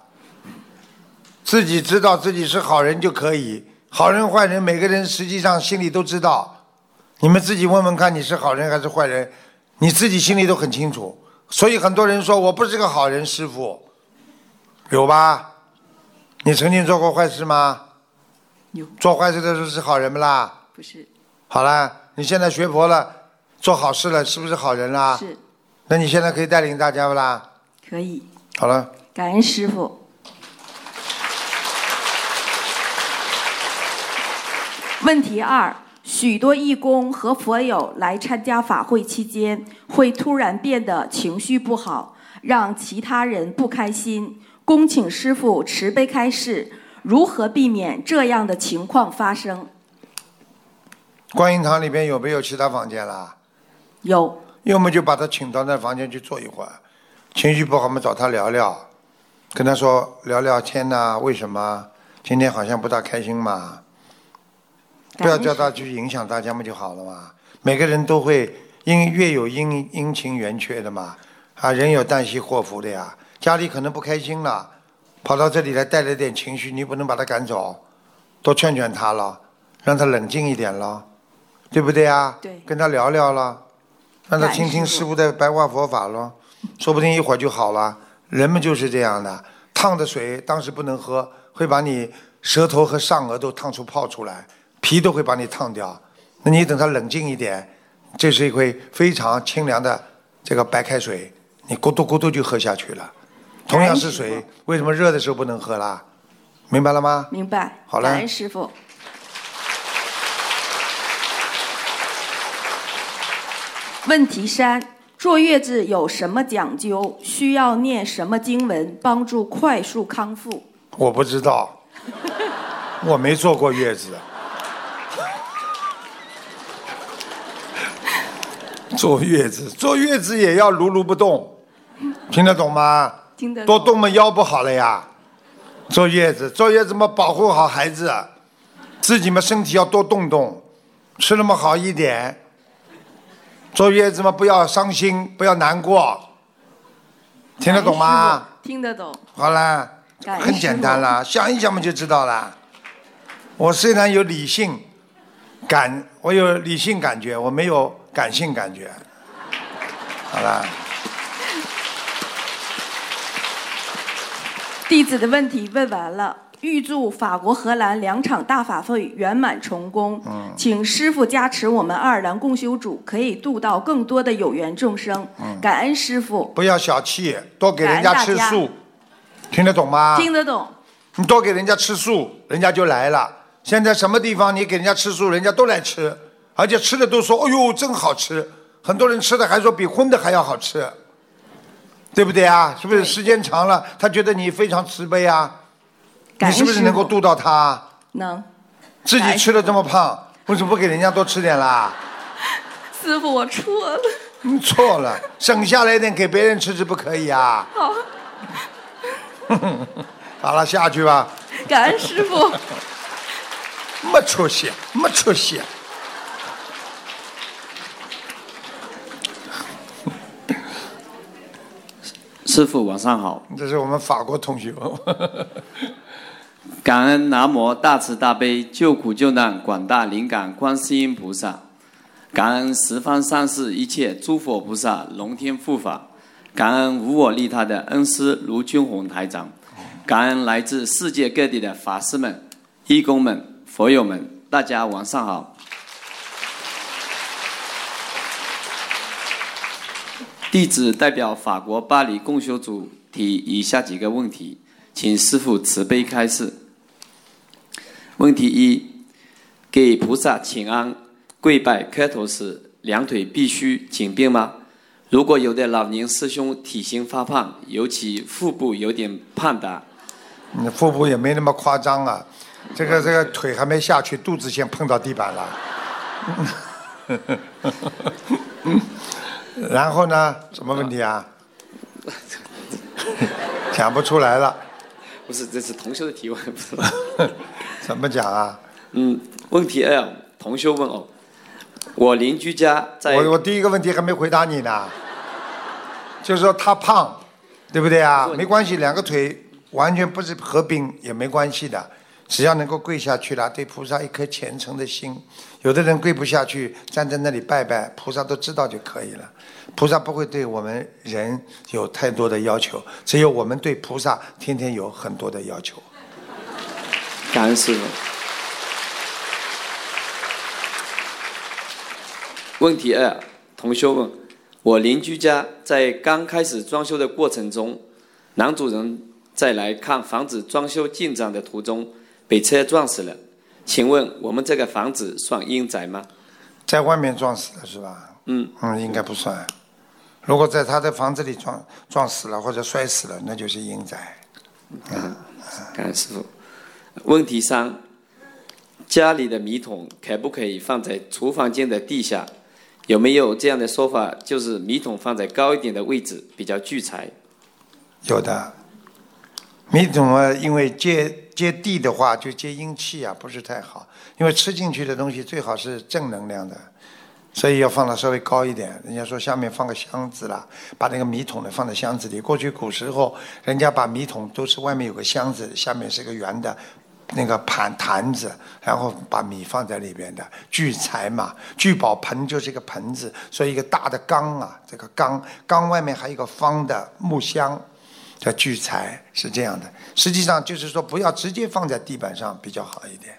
自己知道自己是好人就可以。好人坏人，每个人实际上心里都知道。你们自己问问看，你是好人还是坏人，你自己心里都很清楚。所以很多人说我不是个好人，师傅，有吧？你曾经做过坏事吗？有。做坏事的时候是好人不啦？不是。好啦，你现在学佛了，做好事了，是不是好人啦？是。那你现在可以带领大家不啦？可以。好了。感恩师傅。问题二：许多义工和佛友来参加法会期间，会突然变得情绪不好，让其他人不开心。恭请师傅慈悲开示，如何避免这样的情况发生？观音堂里边有没有其他房间啦？有。要么就把他请到那房间去坐一会儿，情绪不好嘛，找他聊聊，跟他说聊聊天呐，为什么今天好像不大开心嘛？不要叫他去影响大家嘛就好了嘛。每个人都会因月有阴阴晴圆缺的嘛，啊，人有旦夕祸福的呀。家里可能不开心了，跑到这里来带来点情绪，你不能把他赶走，多劝劝他了，让他冷静一点了，对不对啊？对。跟他聊聊了，让他听听师傅的白话佛法咯，说不定一会儿就好了。人们就是这样的，烫的水当时不能喝，会把你舌头和上颚都烫出泡出来。皮都会把你烫掉，那你等它冷静一点，这是一杯非常清凉的这个白开水，你咕嘟咕嘟就喝下去了。同样是水，为什么热的时候不能喝啦？明白了吗？明白。好了。感恩师傅。问题三：坐月子有什么讲究？需要念什么经文帮助快速康复？我不知道，我没坐过月子。坐月子，坐月子也要如如不动，听得懂吗？听得多动嘛腰不好了呀。坐月子，坐月子嘛保护好孩子，自己嘛身体要多动动，吃那么好一点。坐月子嘛不要伤心，不要难过，听得懂吗？听得懂。好啦，很简单啦，想一想嘛就知道啦。我虽然有理性感，我有理性感觉，我没有。感性感觉，好啦。弟子的问题问完了，预祝法国、荷兰两场大法会圆满成功。嗯。请师傅加持我们爱尔兰共修组，可以度到更多的有缘众生。嗯。感恩师傅。不要小气，多给人家吃素，听得懂吗？听得懂。你多给人家吃素，人家就来了。现在什么地方你给人家吃素，人家都来吃。而且吃的都说：“哎呦，真好吃！”很多人吃的还说比荤的还要好吃，对不对啊？是不是时间长了，他觉得你非常慈悲啊？你是不是能够度到他？能。自己吃的这么胖，为什么不给人家多吃点啦？师傅，我错了。你错了，省下来一点给别人吃吃不可以啊？好。(laughs) 好了，下去吧。感恩师傅。(laughs) 没出息，没出息。师傅晚上好，这是我们法国同学。感恩南无大慈大悲救苦救难广大灵感观世音菩萨，感恩十方三世一切诸佛菩萨龙天护法，感恩无我利他的恩师卢俊宏台长，感恩来自世界各地的法师们、义工们、佛友们，大家晚上好。弟子代表法国巴黎共修组提以下几个问题，请师父慈悲开示。问题一：给菩萨请安、跪拜磕头时，两腿必须紧并吗？如果有的老年师兄体型发胖，尤其腹部有点胖的，你腹部也没那么夸张啊，这个这个腿还没下去，肚子先碰到地板了。(laughs) 然后呢？什么问题啊？(laughs) 讲不出来了。不是，这是同修的提问，不是。怎么讲啊？嗯，问题二，同修问哦，我邻居家在……我我第一个问题还没回答你呢，就是说他胖，对不对啊？没关系，两个腿完全不是合并也没关系的，只要能够跪下去了，对菩萨一颗虔诚的心。有的人跪不下去，站在那里拜拜，菩萨都知道就可以了。菩萨不会对我们人有太多的要求，只有我们对菩萨天天有很多的要求。感恩师父。问题二：同学问：我邻居家在刚开始装修的过程中，男主人在来看房子装修进展的途中被车撞死了，请问我们这个房子算阴宅吗？在外面撞死的是吧？嗯嗯，应该不算。如果在他的房子里撞撞死了或者摔死了，那就是阴宅。嗯，感恩师傅。问题三：家里的米桶可不可以放在厨房间的地下？有没有这样的说法，就是米桶放在高一点的位置比较聚财？有的。米桶啊，因为接接地的话，就接阴气啊，不是太好。因为吃进去的东西最好是正能量的，所以要放的稍微高一点。人家说下面放个箱子啦，把那个米桶呢放在箱子里。过去古时候，人家把米桶都是外面有个箱子，下面是个圆的。那个盘坛子，然后把米放在里边的聚财嘛，聚宝盆就是一个盆子，所以一个大的缸啊，这个缸缸外面还有一个方的木箱，叫聚财，是这样的。实际上就是说，不要直接放在地板上比较好一点，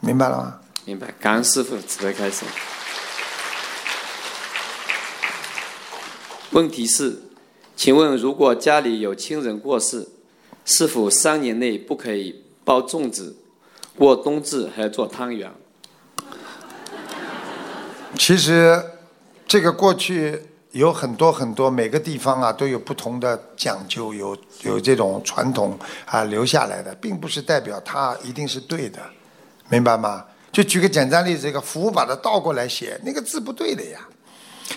明白了吗？明白，感恩师傅慈悲开始。问题是，请问如果家里有亲人过世，是否三年内不可以？包粽子，过冬至还做汤圆。(laughs) 其实，这个过去有很多很多，每个地方啊都有不同的讲究，有有这种传统啊留下来的，并不是代表它一定是对的，明白吗？就举个简单例子，这个福把它倒过来写，那个字不对的呀。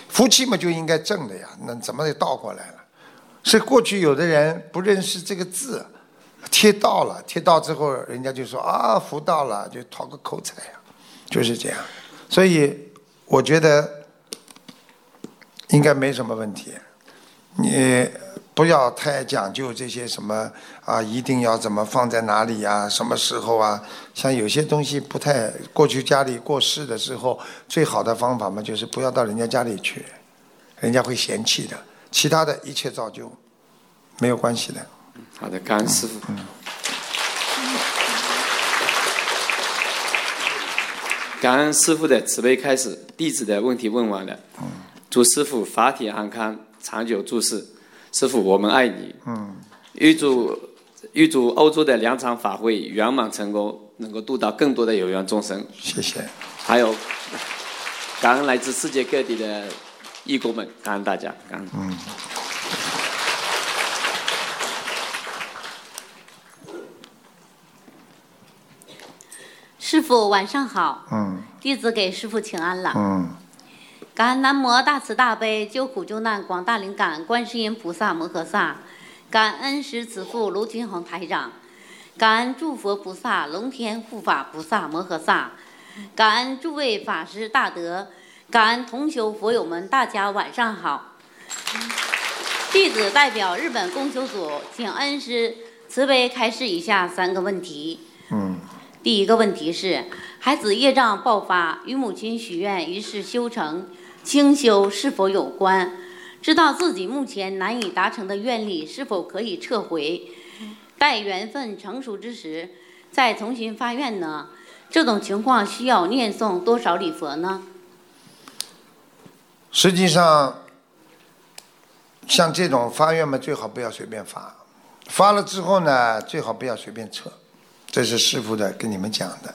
福气嘛就应该正的呀，那怎么得倒过来了？是过去有的人不认识这个字。贴到了，贴到之后，人家就说啊，福到了，就讨个口彩呀，就是这样。所以我觉得应该没什么问题。你不要太讲究这些什么啊，一定要怎么放在哪里呀，什么时候啊？像有些东西不太，过去家里过世的时候，最好的方法嘛，就是不要到人家家里去，人家会嫌弃的。其他的一切照旧，没有关系的。好的，感恩师傅。感恩师傅的慈悲开始，弟子的问题问完了。祝师傅法体安康，长久住世。师傅，我们爱你。嗯。预祝预祝欧洲的两场法会圆满成功，能够度到更多的有缘众生。谢谢。还有，感恩来自世界各地的义工们，感恩大家，感恩。嗯。师傅晚上好，嗯，弟子给师傅请安了。嗯，感恩南无大慈大悲救苦救难广大灵感观世音菩萨摩诃萨，感恩师慈父卢军宏台长，感恩诸佛菩萨龙天护法菩萨摩诃萨，感恩诸位法师大德，感恩同修佛友们，大家晚上好。弟子代表日本共修组，请恩师慈悲开示以下三个问题。嗯。第一个问题是，孩子业障爆发，与母亲许愿于是修成清修是否有关？知道自己目前难以达成的愿力是否可以撤回？待缘分成熟之时，再重新发愿呢？这种情况需要念诵多少礼佛呢？实际上，像这种发愿嘛，最好不要随便发，发了之后呢，最好不要随便撤。这是师傅的跟你们讲的，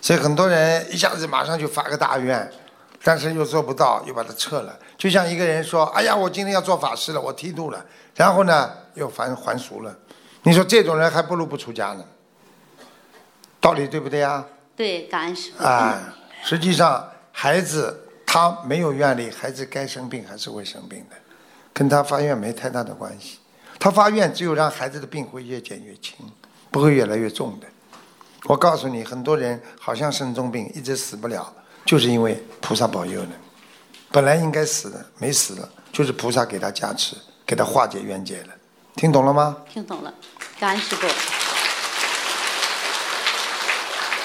所以很多人一下子马上就发个大愿，但是又做不到，又把它撤了。就像一个人说：“哎呀，我今天要做法事了，我剃度了。”然后呢，又还还俗了。你说这种人还不如不出家呢，道理对不对呀？对，感恩师傅。啊，实际上孩子他没有愿力，孩子该生病还是会生病的，跟他发愿没太大的关系。他发愿只有让孩子的病会越减越轻，不会越来越重的。我告诉你，很多人好像生重病一直死不了，就是因为菩萨保佑的。本来应该死的，没死了，就是菩萨给他加持，给他化解冤结了。听懂了吗？听懂了，感恩师傅。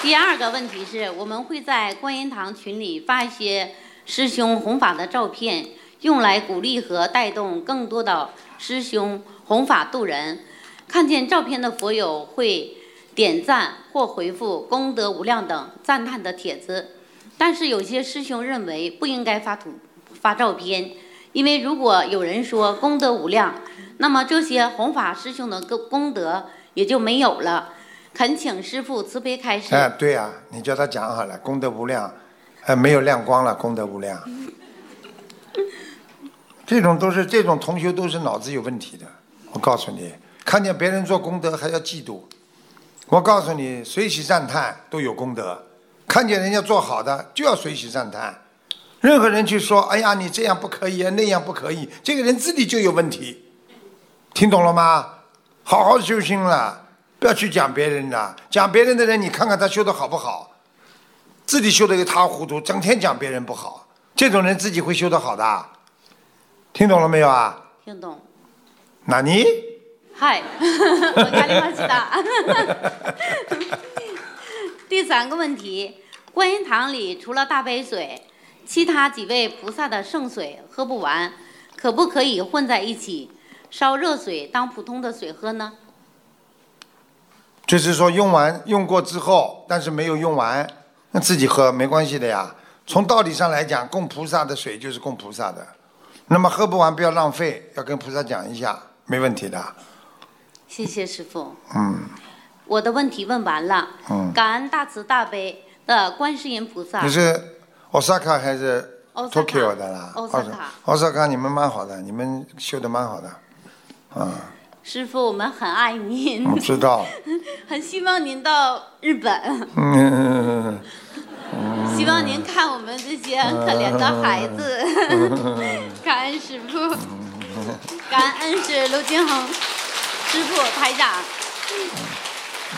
第二个问题是我们会在观音堂群里发一些师兄弘法的照片，用来鼓励和带动更多的师兄弘法度人。看见照片的佛友会。点赞或回复“功德无量”等赞叹的帖子，但是有些师兄认为不应该发图发照片，因为如果有人说功德无量，那么这些弘法师兄的功功德也就没有了。恳请师父慈悲开示。哎，对呀、你叫他讲好了，功德无量，哎，没有亮光了，功德无量。(laughs) 这种都是这种同学都是脑子有问题的。我告诉你，看见别人做功德还要嫉妒。我告诉你，随喜赞叹都有功德。看见人家做好的就要随喜赞叹。任何人去说，哎呀，你这样不可以，那样不可以，这个人自己就有问题。听懂了吗？好好修心了，不要去讲别人了。讲别人的人，你看看他修的好不好，自己修的一塌糊涂，整天讲别人不好，这种人自己会修得好的。听懂了没有啊？听懂？那你嗨，(laughs) 我卡里马西达。(laughs) 第三个问题，观音堂里除了大杯水，其他几位菩萨的圣水喝不完，可不可以混在一起，烧热水当普通的水喝呢？就是说用完用过之后，但是没有用完，那自己喝没关系的呀。从道理上来讲，供菩萨的水就是供菩萨的，那么喝不完不要浪费，要跟菩萨讲一下，没问题的。谢谢师傅，嗯我的问题问完了。嗯，感恩大慈大悲的观世音菩萨。你是 Osaka 还是 Tokyo 的啦？Osaka Osaka 你们蛮好的，你们修的蛮好的，啊，师傅，我们很爱您。我知道，(laughs) 很希望您到日本，嗯，希望您看我们这些很可怜的孩子。(laughs) 感恩师傅，感恩恩师卢金红师傅台长。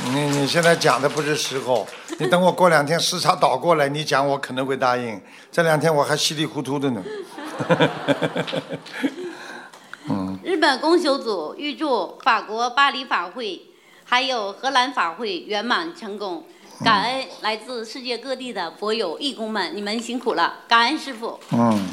你你现在讲的不是时候，你等我过两天时差倒过来，你讲我可能会答应。这两天我还稀里糊涂的呢。(laughs) 嗯，日本公修组预祝法国巴黎法会还有荷兰法会圆满成功。感恩来自世界各地的博友义工们，你们辛苦了，感恩师傅。嗯。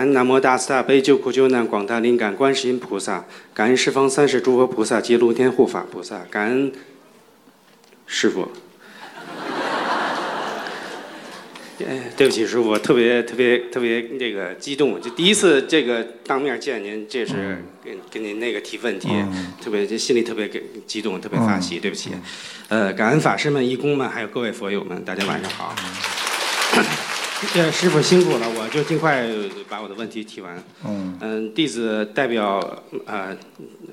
恩南无大慈大悲救苦救难广大灵感观世音菩萨，感恩十方三世诸佛菩萨及卢天护法菩萨，感恩师傅。(laughs) 哎，对不起，师傅，我特别特别特别这个激动，就第一次这个当面见您，这是跟跟您那个提问题，特别这心里特别给激动，特别发喜，对不起。呃，感恩法师们、义工们，还有各位佛友们，大家晚上好。(laughs) 呃，师傅辛苦了，我就尽快把我的问题提完。嗯嗯，弟子代表呃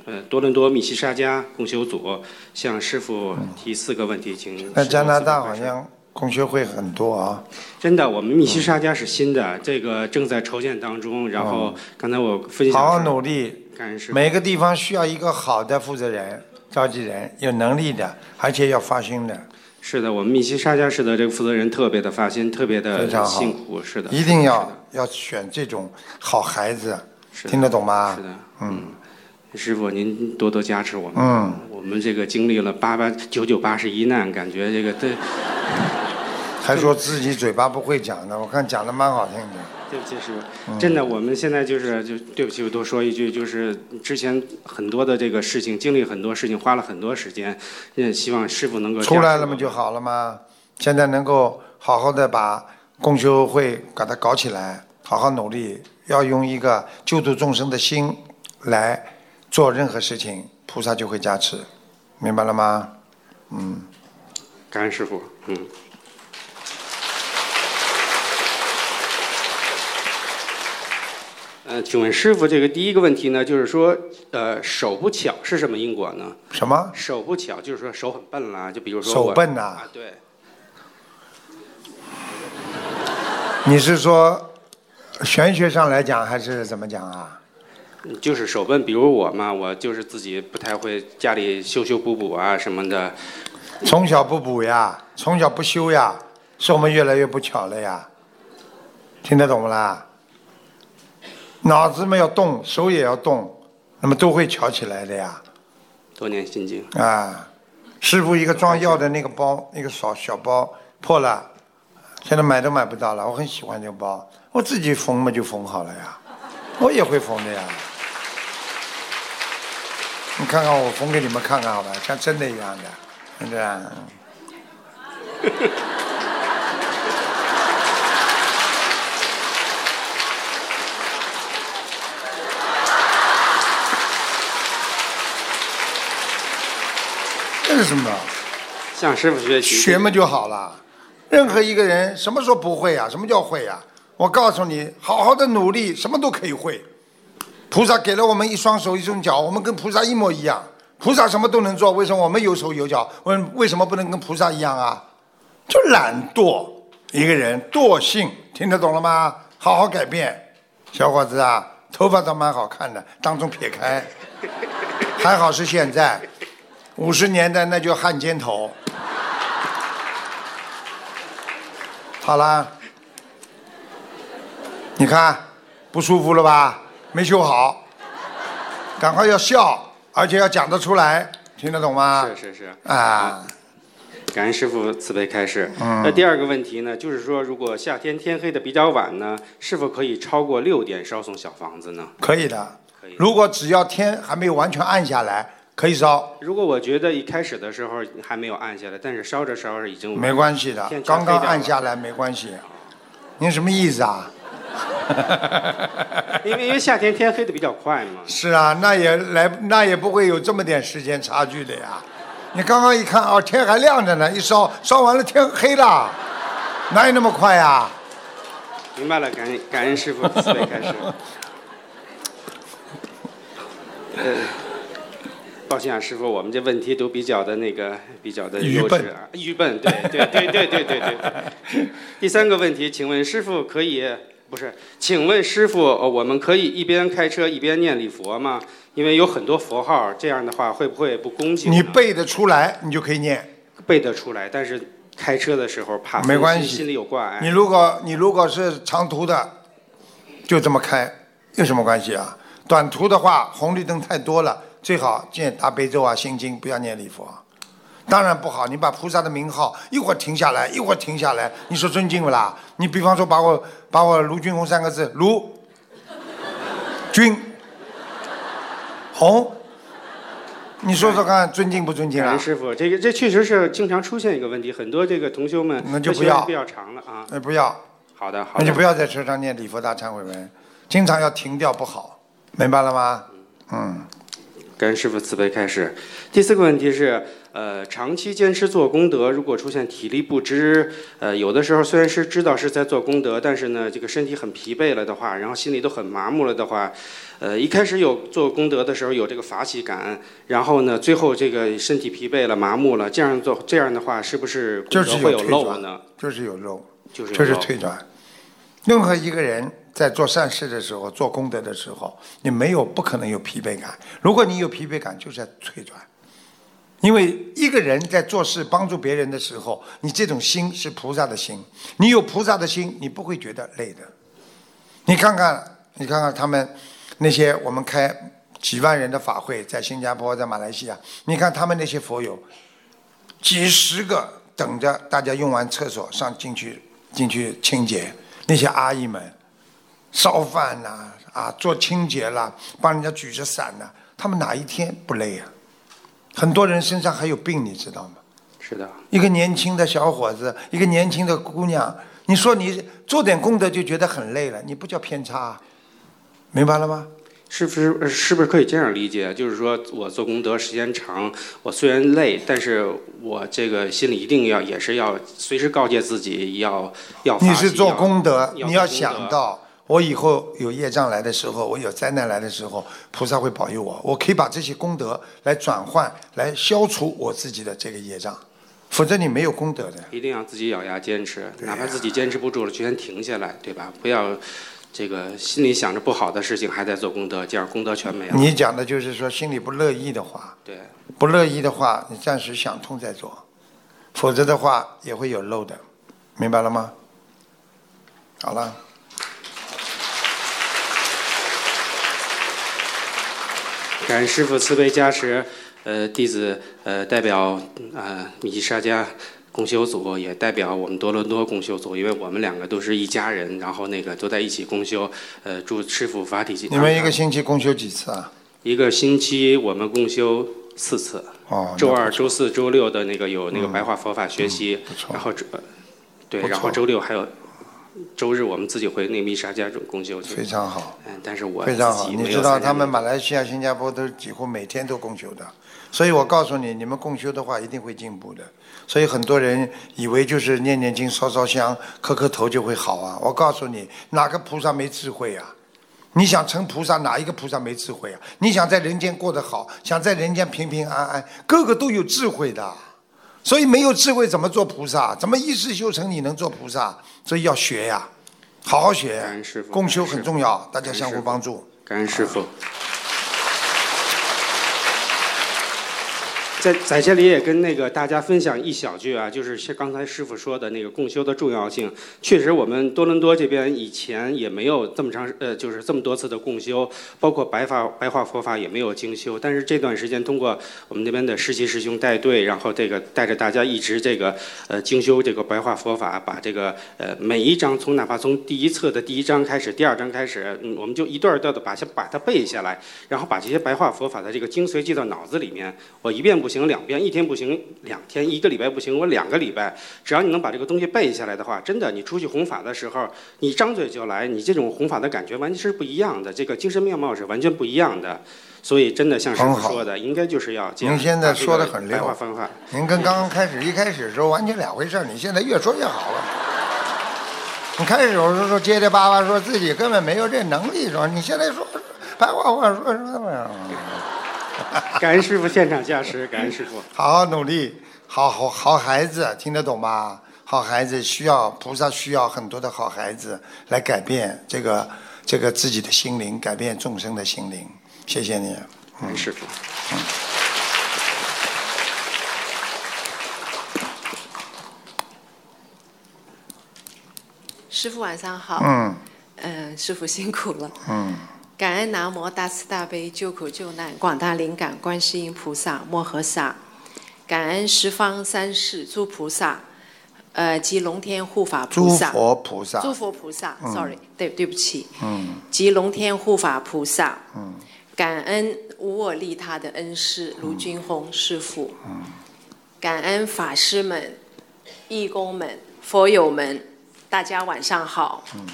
呃多伦多密西沙加共修组向师傅提四个问题，请。那加拿大好像共修会很多啊。真的，我们密西沙加是新的，这个正在筹建当中。然后刚才我分享。好好努力感恩师，每个地方需要一个好的负责人、召集人，有能力的，而且要发心的。是的，我们密西沙加市的这个负责人特别的发心，特别的辛苦。是的，一定要要选这种好孩子，听得懂吗？是的，嗯，师傅您多多加持我们。嗯，我们这个经历了八八九九八十一难，感觉这个对。还说自己嘴巴不会讲呢，我看讲的蛮好听的。对不起，师嗯傅，真的，我们现在就是就对不起，我多说一句，就是之前很多的这个事情，经历很多事情，花了很多时间，也希望师傅能够出来了嘛就好了嘛。现在能够好好的把共修会把它搞起来，好好努力，要用一个救度众生的心来做任何事情，菩萨就会加持，明白了吗？嗯。感恩师傅，嗯。呃，请问师傅，这个第一个问题呢，就是说，呃，手不巧是什么因果呢？什么？手不巧就是说手很笨啦，就比如说我手笨呐啊，对，(laughs) 你是说玄学上来讲，还是怎么讲啊？就是手笨。比如我嘛，我就是自己不太会，家里修修补补啊什么的。从小不补呀，从小不修呀，是我们越来越不巧了呀。听得懂不啦？脑子们要动，手也要动，那么都会巧起来的呀。多念心经。啊，师傅一个装药的那个包，那个小小包破了，现在买都买不到了。我很喜欢这个包，我自己缝嘛就缝好了呀，我也会缝的呀。你看看我缝给你们看看好吧，像真的一样的，是不是 (laughs) 这是什么？向师傅学习。学嘛就好了。任何一个人什么时候不会啊？什么叫会啊？我告诉你，好好的努力，什么都可以会。菩萨给了我们一双手一双脚，我们跟菩萨一模一样。菩萨什么都能做，为什么我们有手有脚？为为什么不能跟菩萨一样啊？就懒惰，一个人惰性，听得懂了吗？好好改变，小伙子啊，头发倒蛮好看的，当中撇开，还好是现在，五十年代那就汉奸头。好啦，你看不舒服了吧？没修好，赶快要笑，而且要讲得出来，听得懂吗？是是是。啊，感恩师傅慈悲开示。嗯那第二个问题呢，就是说，如果夏天天黑的比较晚呢，是否可以超过六点烧送小房子呢？可以的。如果只要天还没有完全暗下来，可以烧，如果我觉得一开始的时候还没有按下来，但是烧着烧着已经没关系的，刚刚全黑掉了暗下来没关系。您什么意思啊？(laughs) 因为因为夏天天黑的比较快嘛。是啊，那也来，那也不会有这么点时间差距的呀。你刚刚一看，哦，天还亮着呢，一烧烧完了天黑了，哪有那么快呀？明白了，感恩感恩师傅慈悲开始。(laughs) 呃，抱歉啊，师傅，我们这问题都比较的那个，比较的愚笨幼稚啊，愚笨，对对对对对对对。(laughs) 第三个问题，请问师傅可以不是？请问师傅，呃我们可以一边开车一边念礼佛吗？因为有很多佛号，这样的话会不会不恭敬？你背得出来，你就可以念。背得出来，但是开车的时候怕没关系心心里有挂碍。你如果你如果是长途的，就这么开，有什么关系啊？短途的话，红绿灯太多了，最好念大悲咒啊、心经，不要念礼佛。当然不好，你把菩萨的名号一会儿停下来，一会儿停下来，你说尊敬不啦？你比方说把我把我卢俊宏三个字，卢军红，你说说看，尊敬不尊敬啊？师傅，这个这确实是经常出现一个问题，很多这个同修们那就不要比较长了啊。那不要，好的，好的。那就不要在车上念礼佛大忏悔文，经常要停掉不好，明白了吗？嗯。感恩师傅慈悲开始。第四个问题是，呃，长期坚持做功德，如果出现体力不支，呃，有的时候虽然是知道是在做功德，但是呢，这个身体很疲惫了的话，然后心里都很麻木了的话，呃，一开始有做功德的时候有这个法喜感，然后呢，最后这个身体疲惫了、麻木了，这样做这样的话，是不是功就是德会有漏呢？，就是有漏，就是有这是漏退转。任何一个人在做善事的时候、做功德的时候，你没有不可能有疲惫感。如果你有疲惫感，就是在退转。因为一个人在做事帮助别人的时候，你这种心是菩萨的心，你有菩萨的心，你不会觉得累的。你看看，你看看他们那些我们开几万人的法会，在新加坡、在马来西亚，你看他们那些佛友，几十个等着大家用完厕所上进去进去清洁，那些阿姨们烧饭呐、啊，做清洁啦，帮人家举着伞呐、他们哪一天不累啊？很多人身上还有病，你知道吗？是的，一个年轻的小伙子，一个年轻的姑娘，你说你做点功德就觉得很累了，你不叫偏差啊，明白了吗？是不是呃是不是可以这样理解？就是说我做功德时间长，我虽然累，但是我这个心里一定要也是要随时告诫自己要要你是做功德，要你要想到我以后有业障来的时候，我有灾难来的时候，菩萨会保佑我，我可以把这些功德来转换，来消除我自己的这个业障，否则你没有功德的。一定要自己咬牙坚持，哪怕自己坚持不住了，就先停下来，对吧？不要这个心里想着不好的事情还在做功德，这样功德全没了。你讲的就是说心里不乐意的话，对，不乐意的话，你暂时想通再做，否则的话也会有漏的，明白了吗？好了，感恩师傅慈悲加持，呃，弟子呃代表呃米西沙家共修组，也代表我们多伦多共修组，因为我们两个都是一家人，然后那个都在一起共修，呃，祝师傅法体。你们一个星期共修几次啊？一个星期我们共修四次，哦，周二、周四周六的那个有那个嗯白话佛法学习，然后周呃对，然后周六还有周日我们自己回那个密沙家种共修去。非常好。嗯，但是我非常好，你知道他们马来西亚、新加坡都几乎每天都共修的，所以我告诉你，你们共修的话一定会进步的。所以很多人以为就是念念经、烧烧香、磕磕头就会好啊！我告诉你，哪个菩萨没智慧啊？你想成菩萨，哪一个菩萨没智慧啊？你想在人间过得好，想在人间平平安安，个个都有智慧的。所以没有智慧怎么做菩萨？怎么一世修成你能做菩萨？所以要学呀，好好学。共修很重要，大家相互帮助。感恩师傅。在在这里也跟那个大家分享一小句啊，就是像刚才师傅说的那个共修的重要性。确实，我们多伦多这边以前也没有这么长呃，就是这么多次的共修，包括白法白话佛法也没有精修。但是这段时间通过我们那边的实习师兄带队，然后这个带着大家一直这个呃精修这个白话佛法，把这个呃每一章从哪怕从第一册的第一章开始，第二章开始，嗯，我们就一段一段的把它把它背下来，然后把这些白话佛法的这个精髓记到脑子里面。我一遍不不行，两遍；一天不行，两天；一个礼拜不行，我两个礼拜。只要你能把这个东西背下来的话，真的，你出去弘法的时候，你张嘴就来，你这种弘法的感觉完全是不一样的，这个精神面貌是完全不一样的。所以，真的像师傅说的，应该就是要您现在说的很溜白话方法。您跟刚刚开始一开始的时候完全两回事儿，你现在越说越好了。你开始有时候说结结巴巴，说自己根本没有这能力，说你现在说白话话说什么？(laughs) 感恩师傅现场加持，感恩师傅。好好努力，好好好孩子，听得懂吗？好孩子需要菩萨需要很多的好孩子来改变这个这个自己的心灵，改变众生的心灵。谢谢你，感恩师傅。嗯师傅晚上好。嗯。嗯，师傅辛苦了。嗯。感恩南无大慈大悲救苦救难广大灵感观世音菩萨摩诃萨，感恩十方三世诸菩萨，呃及龙天护法菩萨。诸佛菩萨。诸佛菩萨、嗯。s o r r y 对对不起。嗯。及龙天护法菩萨，嗯。感恩无我利他的恩师卢军宏师傅，嗯。感恩法师们、义工们、佛友们，大家晚上好。嗯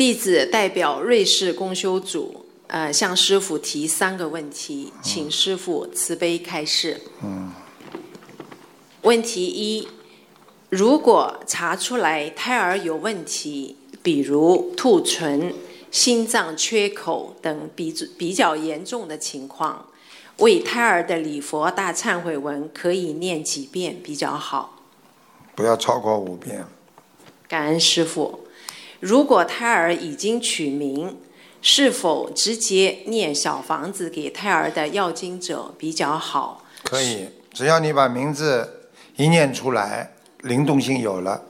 弟子代表瑞士公修组，呃，向师傅提三个问题，请师傅慈悲开示。嗯问题一：如果查出来胎儿有问题，比如兔唇、心脏缺口等比比较严重的情况，为胎儿的礼佛大忏悔文可以念几遍比较好？不要超过五遍。感恩师傅。如果胎儿已经取名，是否直接念小房子给胎儿的要经者比较好？可以，只要你把名字一念出来，灵动性有了，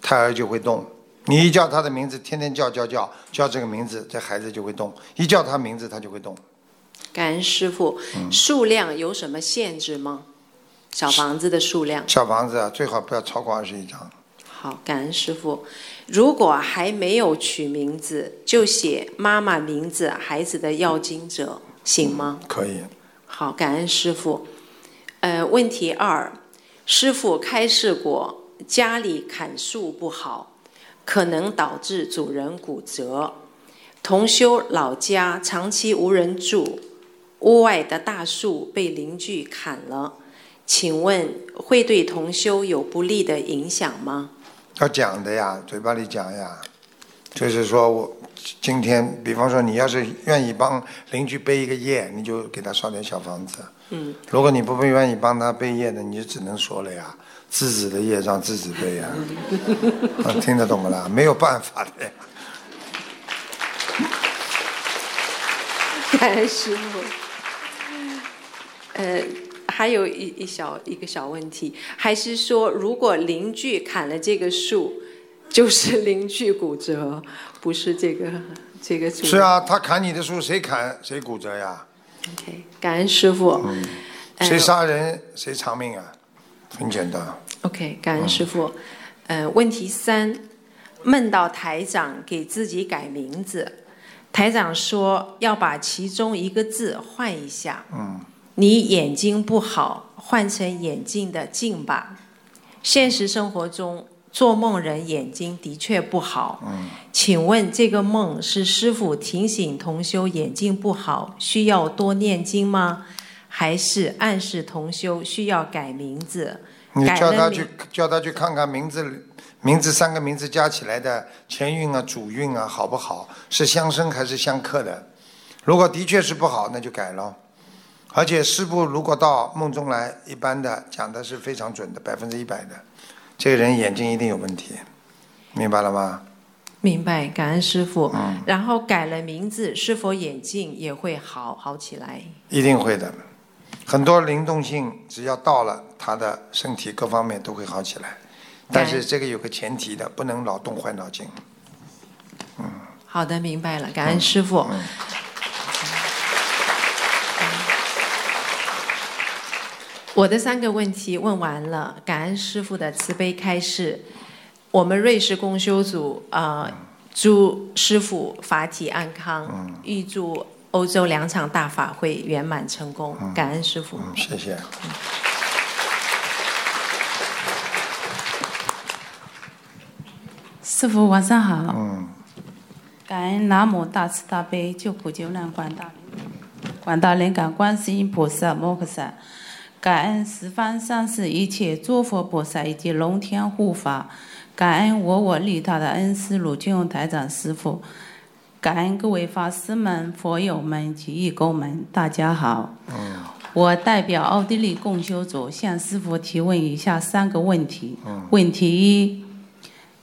胎儿就会动。你一叫他的名字，天天叫叫叫叫这个名字，这孩子就会动。一叫他名字，他就会动。感恩师傅。数量有什么限制吗？小房子的数量？小房子啊，最好不要超过二十一张。好，感恩师傅。如果还没有取名字，就写妈妈名字、孩子的要经者，行吗？可以。好，感恩师傅。呃，问题二，师傅开示过，家里砍树不好，可能导致主人骨折。同修老家长期无人住，屋外的大树被邻居砍了，请问会对同修有不利的影响吗？要讲的呀，嘴巴里讲呀，就是说我今天，比方说你要是愿意帮邻居背一个业，你就给他烧点小房子。嗯，如果你不愿意帮他背业的，你就只能说了呀，自己的业让自己背呀。啊，听得懂不啦？(laughs) 没有办法的呀。(laughs) 感恩师傅。呃，还有一一小一个小问题，还是说，如果邻居砍了这个树，就是邻居骨折，不是这个 (laughs) 这个主是啊，他砍你的树，谁砍谁骨折呀？OK，感恩师傅。嗯，呃谁杀人谁偿命啊？很简单。OK，感恩师傅。呃，问题三，梦到台长给自己改名字，台长说要把其中一个字换一下。嗯，你眼睛不好，换成眼镜的镜吧。现实生活中，做梦人眼睛的确不好。嗯，请问这个梦是师傅提醒同修眼睛不好，需要多念经吗？还是暗示同修需要改名字？你叫他去叫他去看看名字名字三个名字加起来的前运啊、主运啊好不好？是相生还是相克的？如果的确是不好，那就改了。而且师傅如果到梦中来，一般的讲的是非常准的，百分之一百的。这个人眼睛一定有问题，明白了吗？明白，感恩师傅。嗯然后改了名字，是否眼睛也会好好起来？一定会的。很多灵动性，只要到了，他的身体各方面都会好起来。但是这个有个前提的，不能老动坏脑筋。嗯好的，明白了，感恩师傅。我的三个问题问完了，感恩师傅的慈悲开示。我们瑞士共修组啊、呃祝师傅法体安康，预祝欧洲两场大法会圆满成功，感恩师傅。嗯，谢谢。师傅晚上好，嗯，感恩南无大慈大悲救苦救难广大灵广大灵感观世音菩萨摩诃萨，感恩十方三世一切诸佛菩萨以及龙天护法，感恩我我利他的恩师鲁俊宏台长师傅，感恩各位法师们、佛友们及义工们，大家好。我代表奥地利共修组向师傅提问以下三个问题。问题一：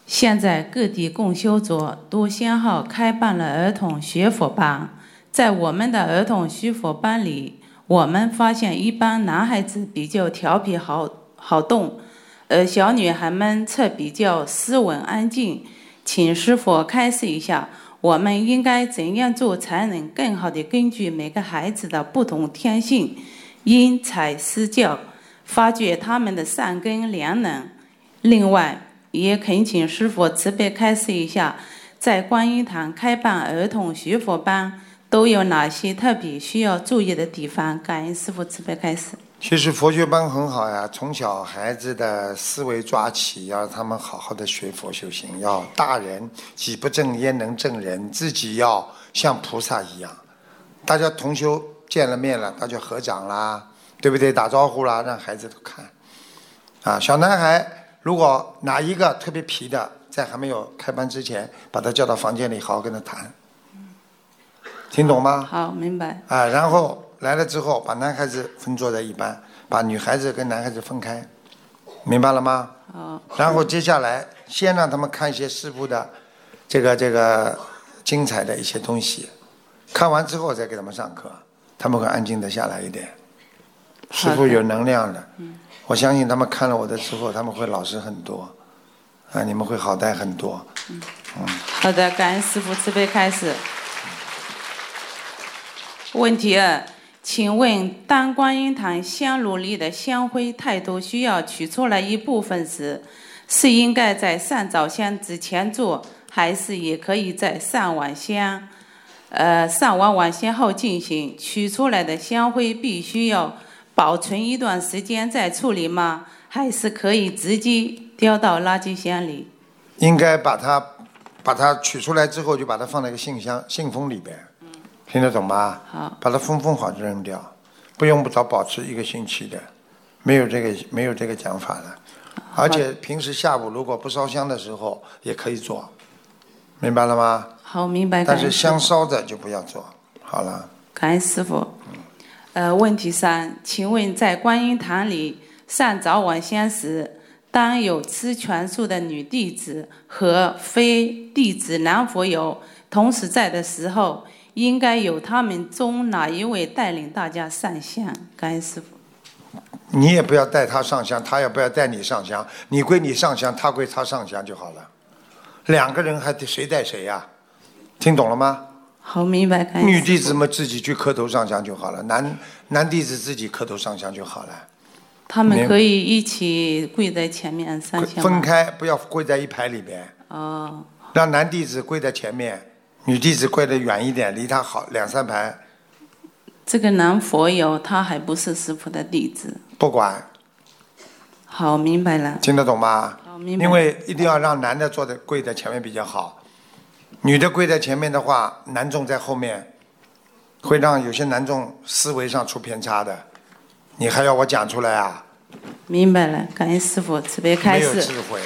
现在各地共修组都先后开办了儿童学佛班，在我们的儿童学佛班里，我们发现一般男孩子比较调皮好好动，而小女孩们则比较斯文安静。请师傅开示一下，我们应该怎样做才能更好地根据每个孩子的不同天性，因材施教，发掘他们的善根良能？另外，也恳请师傅慈悲开示一下，在观音堂开办儿童学佛班都有哪些特别需要注意的地方？感恩师傅慈悲开示。其实佛学班很好呀，从小孩子的思维抓起，要让他们好好的学佛修行。要大人己不正焉能正人，自己要像菩萨一样。大家同修见了面了，大家合掌啦，对不对？打招呼啦，让孩子都看。啊，小男孩如果哪一个特别皮的，在还没有开班之前，把他叫到房间里，好好跟他谈。听懂吗？好，明白。啊，然后来了之后，把男孩子分坐在一班，把女孩子跟男孩子分开，明白了吗？好。然后接下来，先让他们看一些师傅的这个这个精彩的一些东西，看完之后再给他们上课，他们会安静的下来一点。师傅有能量的，我相信他们看了我的之后，他们会老实很多，啊，你们会好带很多。嗯，好的，感恩师傅慈悲开始。问题二，请问当观音堂香炉里的香灰太多，需要取出来一部分时，是应该在上早香之前做，还是也可以在上晚香，呃，上完晚香后进行？取出来的香灰必须要保存一段时间再处理吗？还是可以直接丢到垃圾箱里？应该把它把它取出来之后，就把它放在一个信箱信封里边，听得懂吗？好，把它封封好就扔掉，不用不着保持一个星期的，没有这个没有这个讲法了。而且平时下午如果不烧香的时候也可以做，明白了吗？好，明白。但是香烧的就不要做。好了，感恩师傅。呃，问题三，请问在观音堂里上早晚香时，当有吃全素的女弟子和非弟子男佛友同时在的时候，应该由他们中哪一位带领大家上香？感恩师傅。你也不要带他上香，他也不要带你上香，你归你上香，他归他上香就好了。两个人还得谁带谁呀、听懂了吗？好，明白。感女弟子们自己去磕头上香就好了，男男弟子自己磕头上香就好了。他们可以一起跪在前面上香分开，不要跪在一排里边。哦，让男弟子跪在前面，女弟子跪得远一点，离他好两三排，这个男佛友他还不是师傅的弟子。不管，好，明白了。听得懂吗？明白因为一定要让男的坐在跪在前面比较好，女的跪在前面的话，男众在后面，会让有些男众思维上出偏差的。你还要我讲出来啊？明白了，感恩师傅慈悲开没有示。智慧。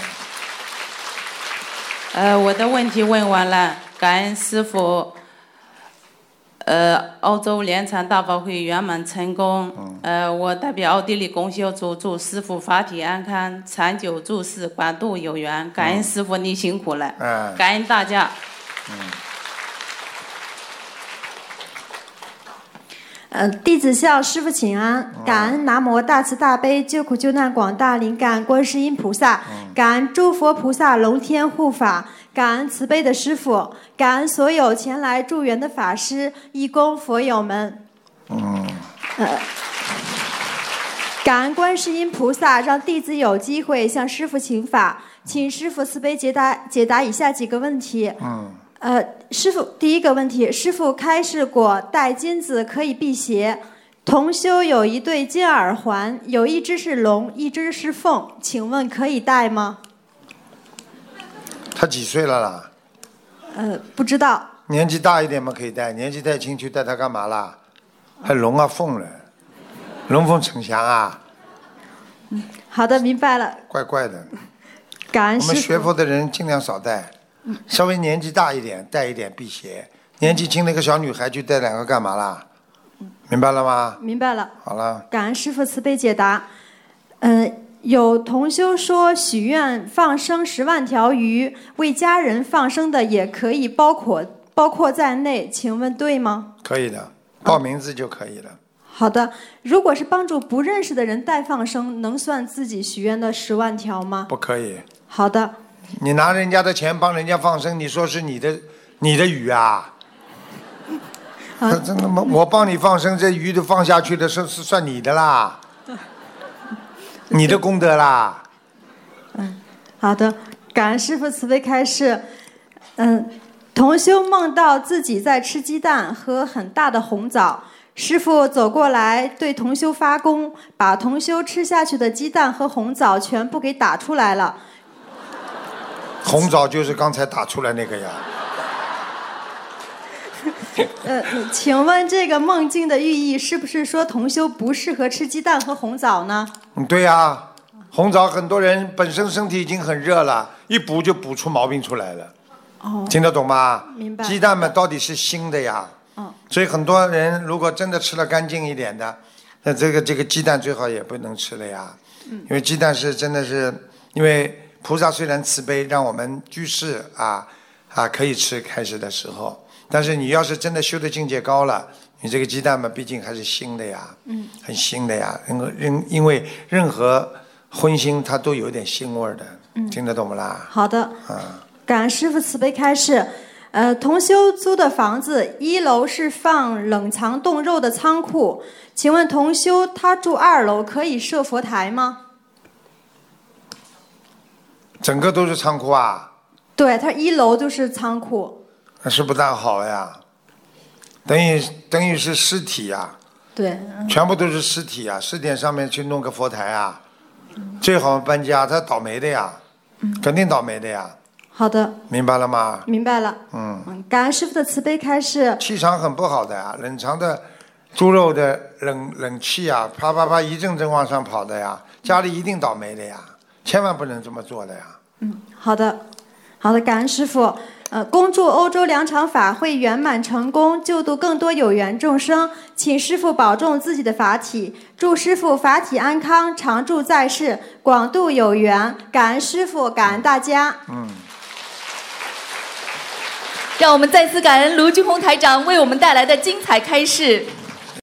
呃，我的问题问完了，感恩师傅。呃，澳洲联禅大法会圆满成功。呃，我代表奥地利公修组祝师傅法体安康，长久住世，广度有缘。感恩师傅，你辛苦了。嗯感恩大家。呃，弟子向师傅请安，感恩南无大慈大悲救苦救难广大灵感观世音菩萨，感恩诸佛菩萨龙天护法，感恩慈悲的师傅，感恩所有前来助缘的法师、义工、佛友们。嗯，呃，感恩观世音菩萨，让弟子有机会向师傅请法，请师傅慈悲解答解答以下几个问题。嗯，呃，师傅，第一个问题，师傅开示过戴金子可以辟邪。同修有一对金耳环，有一只是龙，一只是凤，请问可以戴吗？他几岁了啦？呃，不知道。年纪大一点嘛可以带，年纪太轻去带他干嘛啦？还龙啊凤了，龙凤呈祥啊，嗯好的，明白了。怪怪的。感恩我们。学佛的人尽量少带，稍微年纪大一点带一点辟邪。年纪轻的一个小女孩就带两个干嘛啦？明白了吗？明白了。好了，感恩师傅慈悲解答。嗯、有同修说许愿放生十万条鱼，为家人放生的也可以包括包括在内，请问对吗？可以的，报名字就可以了。好的，如果是帮助不认识的人代放生，能算自己许愿的十万条吗？不可以，好的，你拿人家的钱帮人家放生，你说是你的你的鱼啊？这真的吗？我帮你放生，这鱼都放下去的是是算你的啦，你的功德啦。嗯好的，感恩师傅慈悲开示。嗯，同修梦到自己在吃鸡蛋和很大的红枣，师傅走过来对同修发功，把同修吃下去的鸡蛋和红枣全部给打出来了。红枣就是刚才打出来那个呀。(laughs) 呃，请问这个梦境的寓意是不是说同修不适合吃鸡蛋和红枣呢？嗯，对呀、红枣很多人本身身体已经很热了，一补就补出毛病出来了，哦，听得懂吗？明白。鸡蛋嘛，到底是腥的呀，嗯，所以很多人如果真的吃了干净一点的，那这个这个鸡蛋最好也不能吃了呀，嗯。因为鸡蛋是真的是，因为菩萨虽然慈悲，让我们居士啊啊可以吃开始的时候，但是你要是真的修的境界高了，你这个鸡蛋嘛，毕竟还是新的呀，嗯，很新的呀，任何任因为任何荤腥它都有点腥味儿的，嗯听得懂不啦？好的，啊，感恩师傅慈悲开示。呃，同修租的房子一楼是放冷藏冻肉的仓库，请问同修他住二楼可以设佛台吗？整个都是仓库啊，对，他一楼就是仓库。那是不大好呀，等于等于是尸体呀、对，全部都是尸体啊，尸体上面去弄个佛台啊，最好搬家，他倒霉的呀，肯定倒霉的呀，好的，明白了吗？明白了。嗯，嗯，感恩师傅的慈悲开示。气场很不好的呀，冷藏的猪肉的冷冷气啊，啪啪啪一阵阵往上跑的呀，家里一定倒霉的呀，千万不能这么做的呀。嗯好的，好的，感恩师傅。呃，恭祝欧洲两场法会圆满成功，救度更多有缘众生。请师傅保重自己的法体，祝师傅法体安康，常驻在世，广度有缘。感恩师傅，感恩大家。嗯。让我们再次感恩卢俊宏台长为我们带来的精彩开示。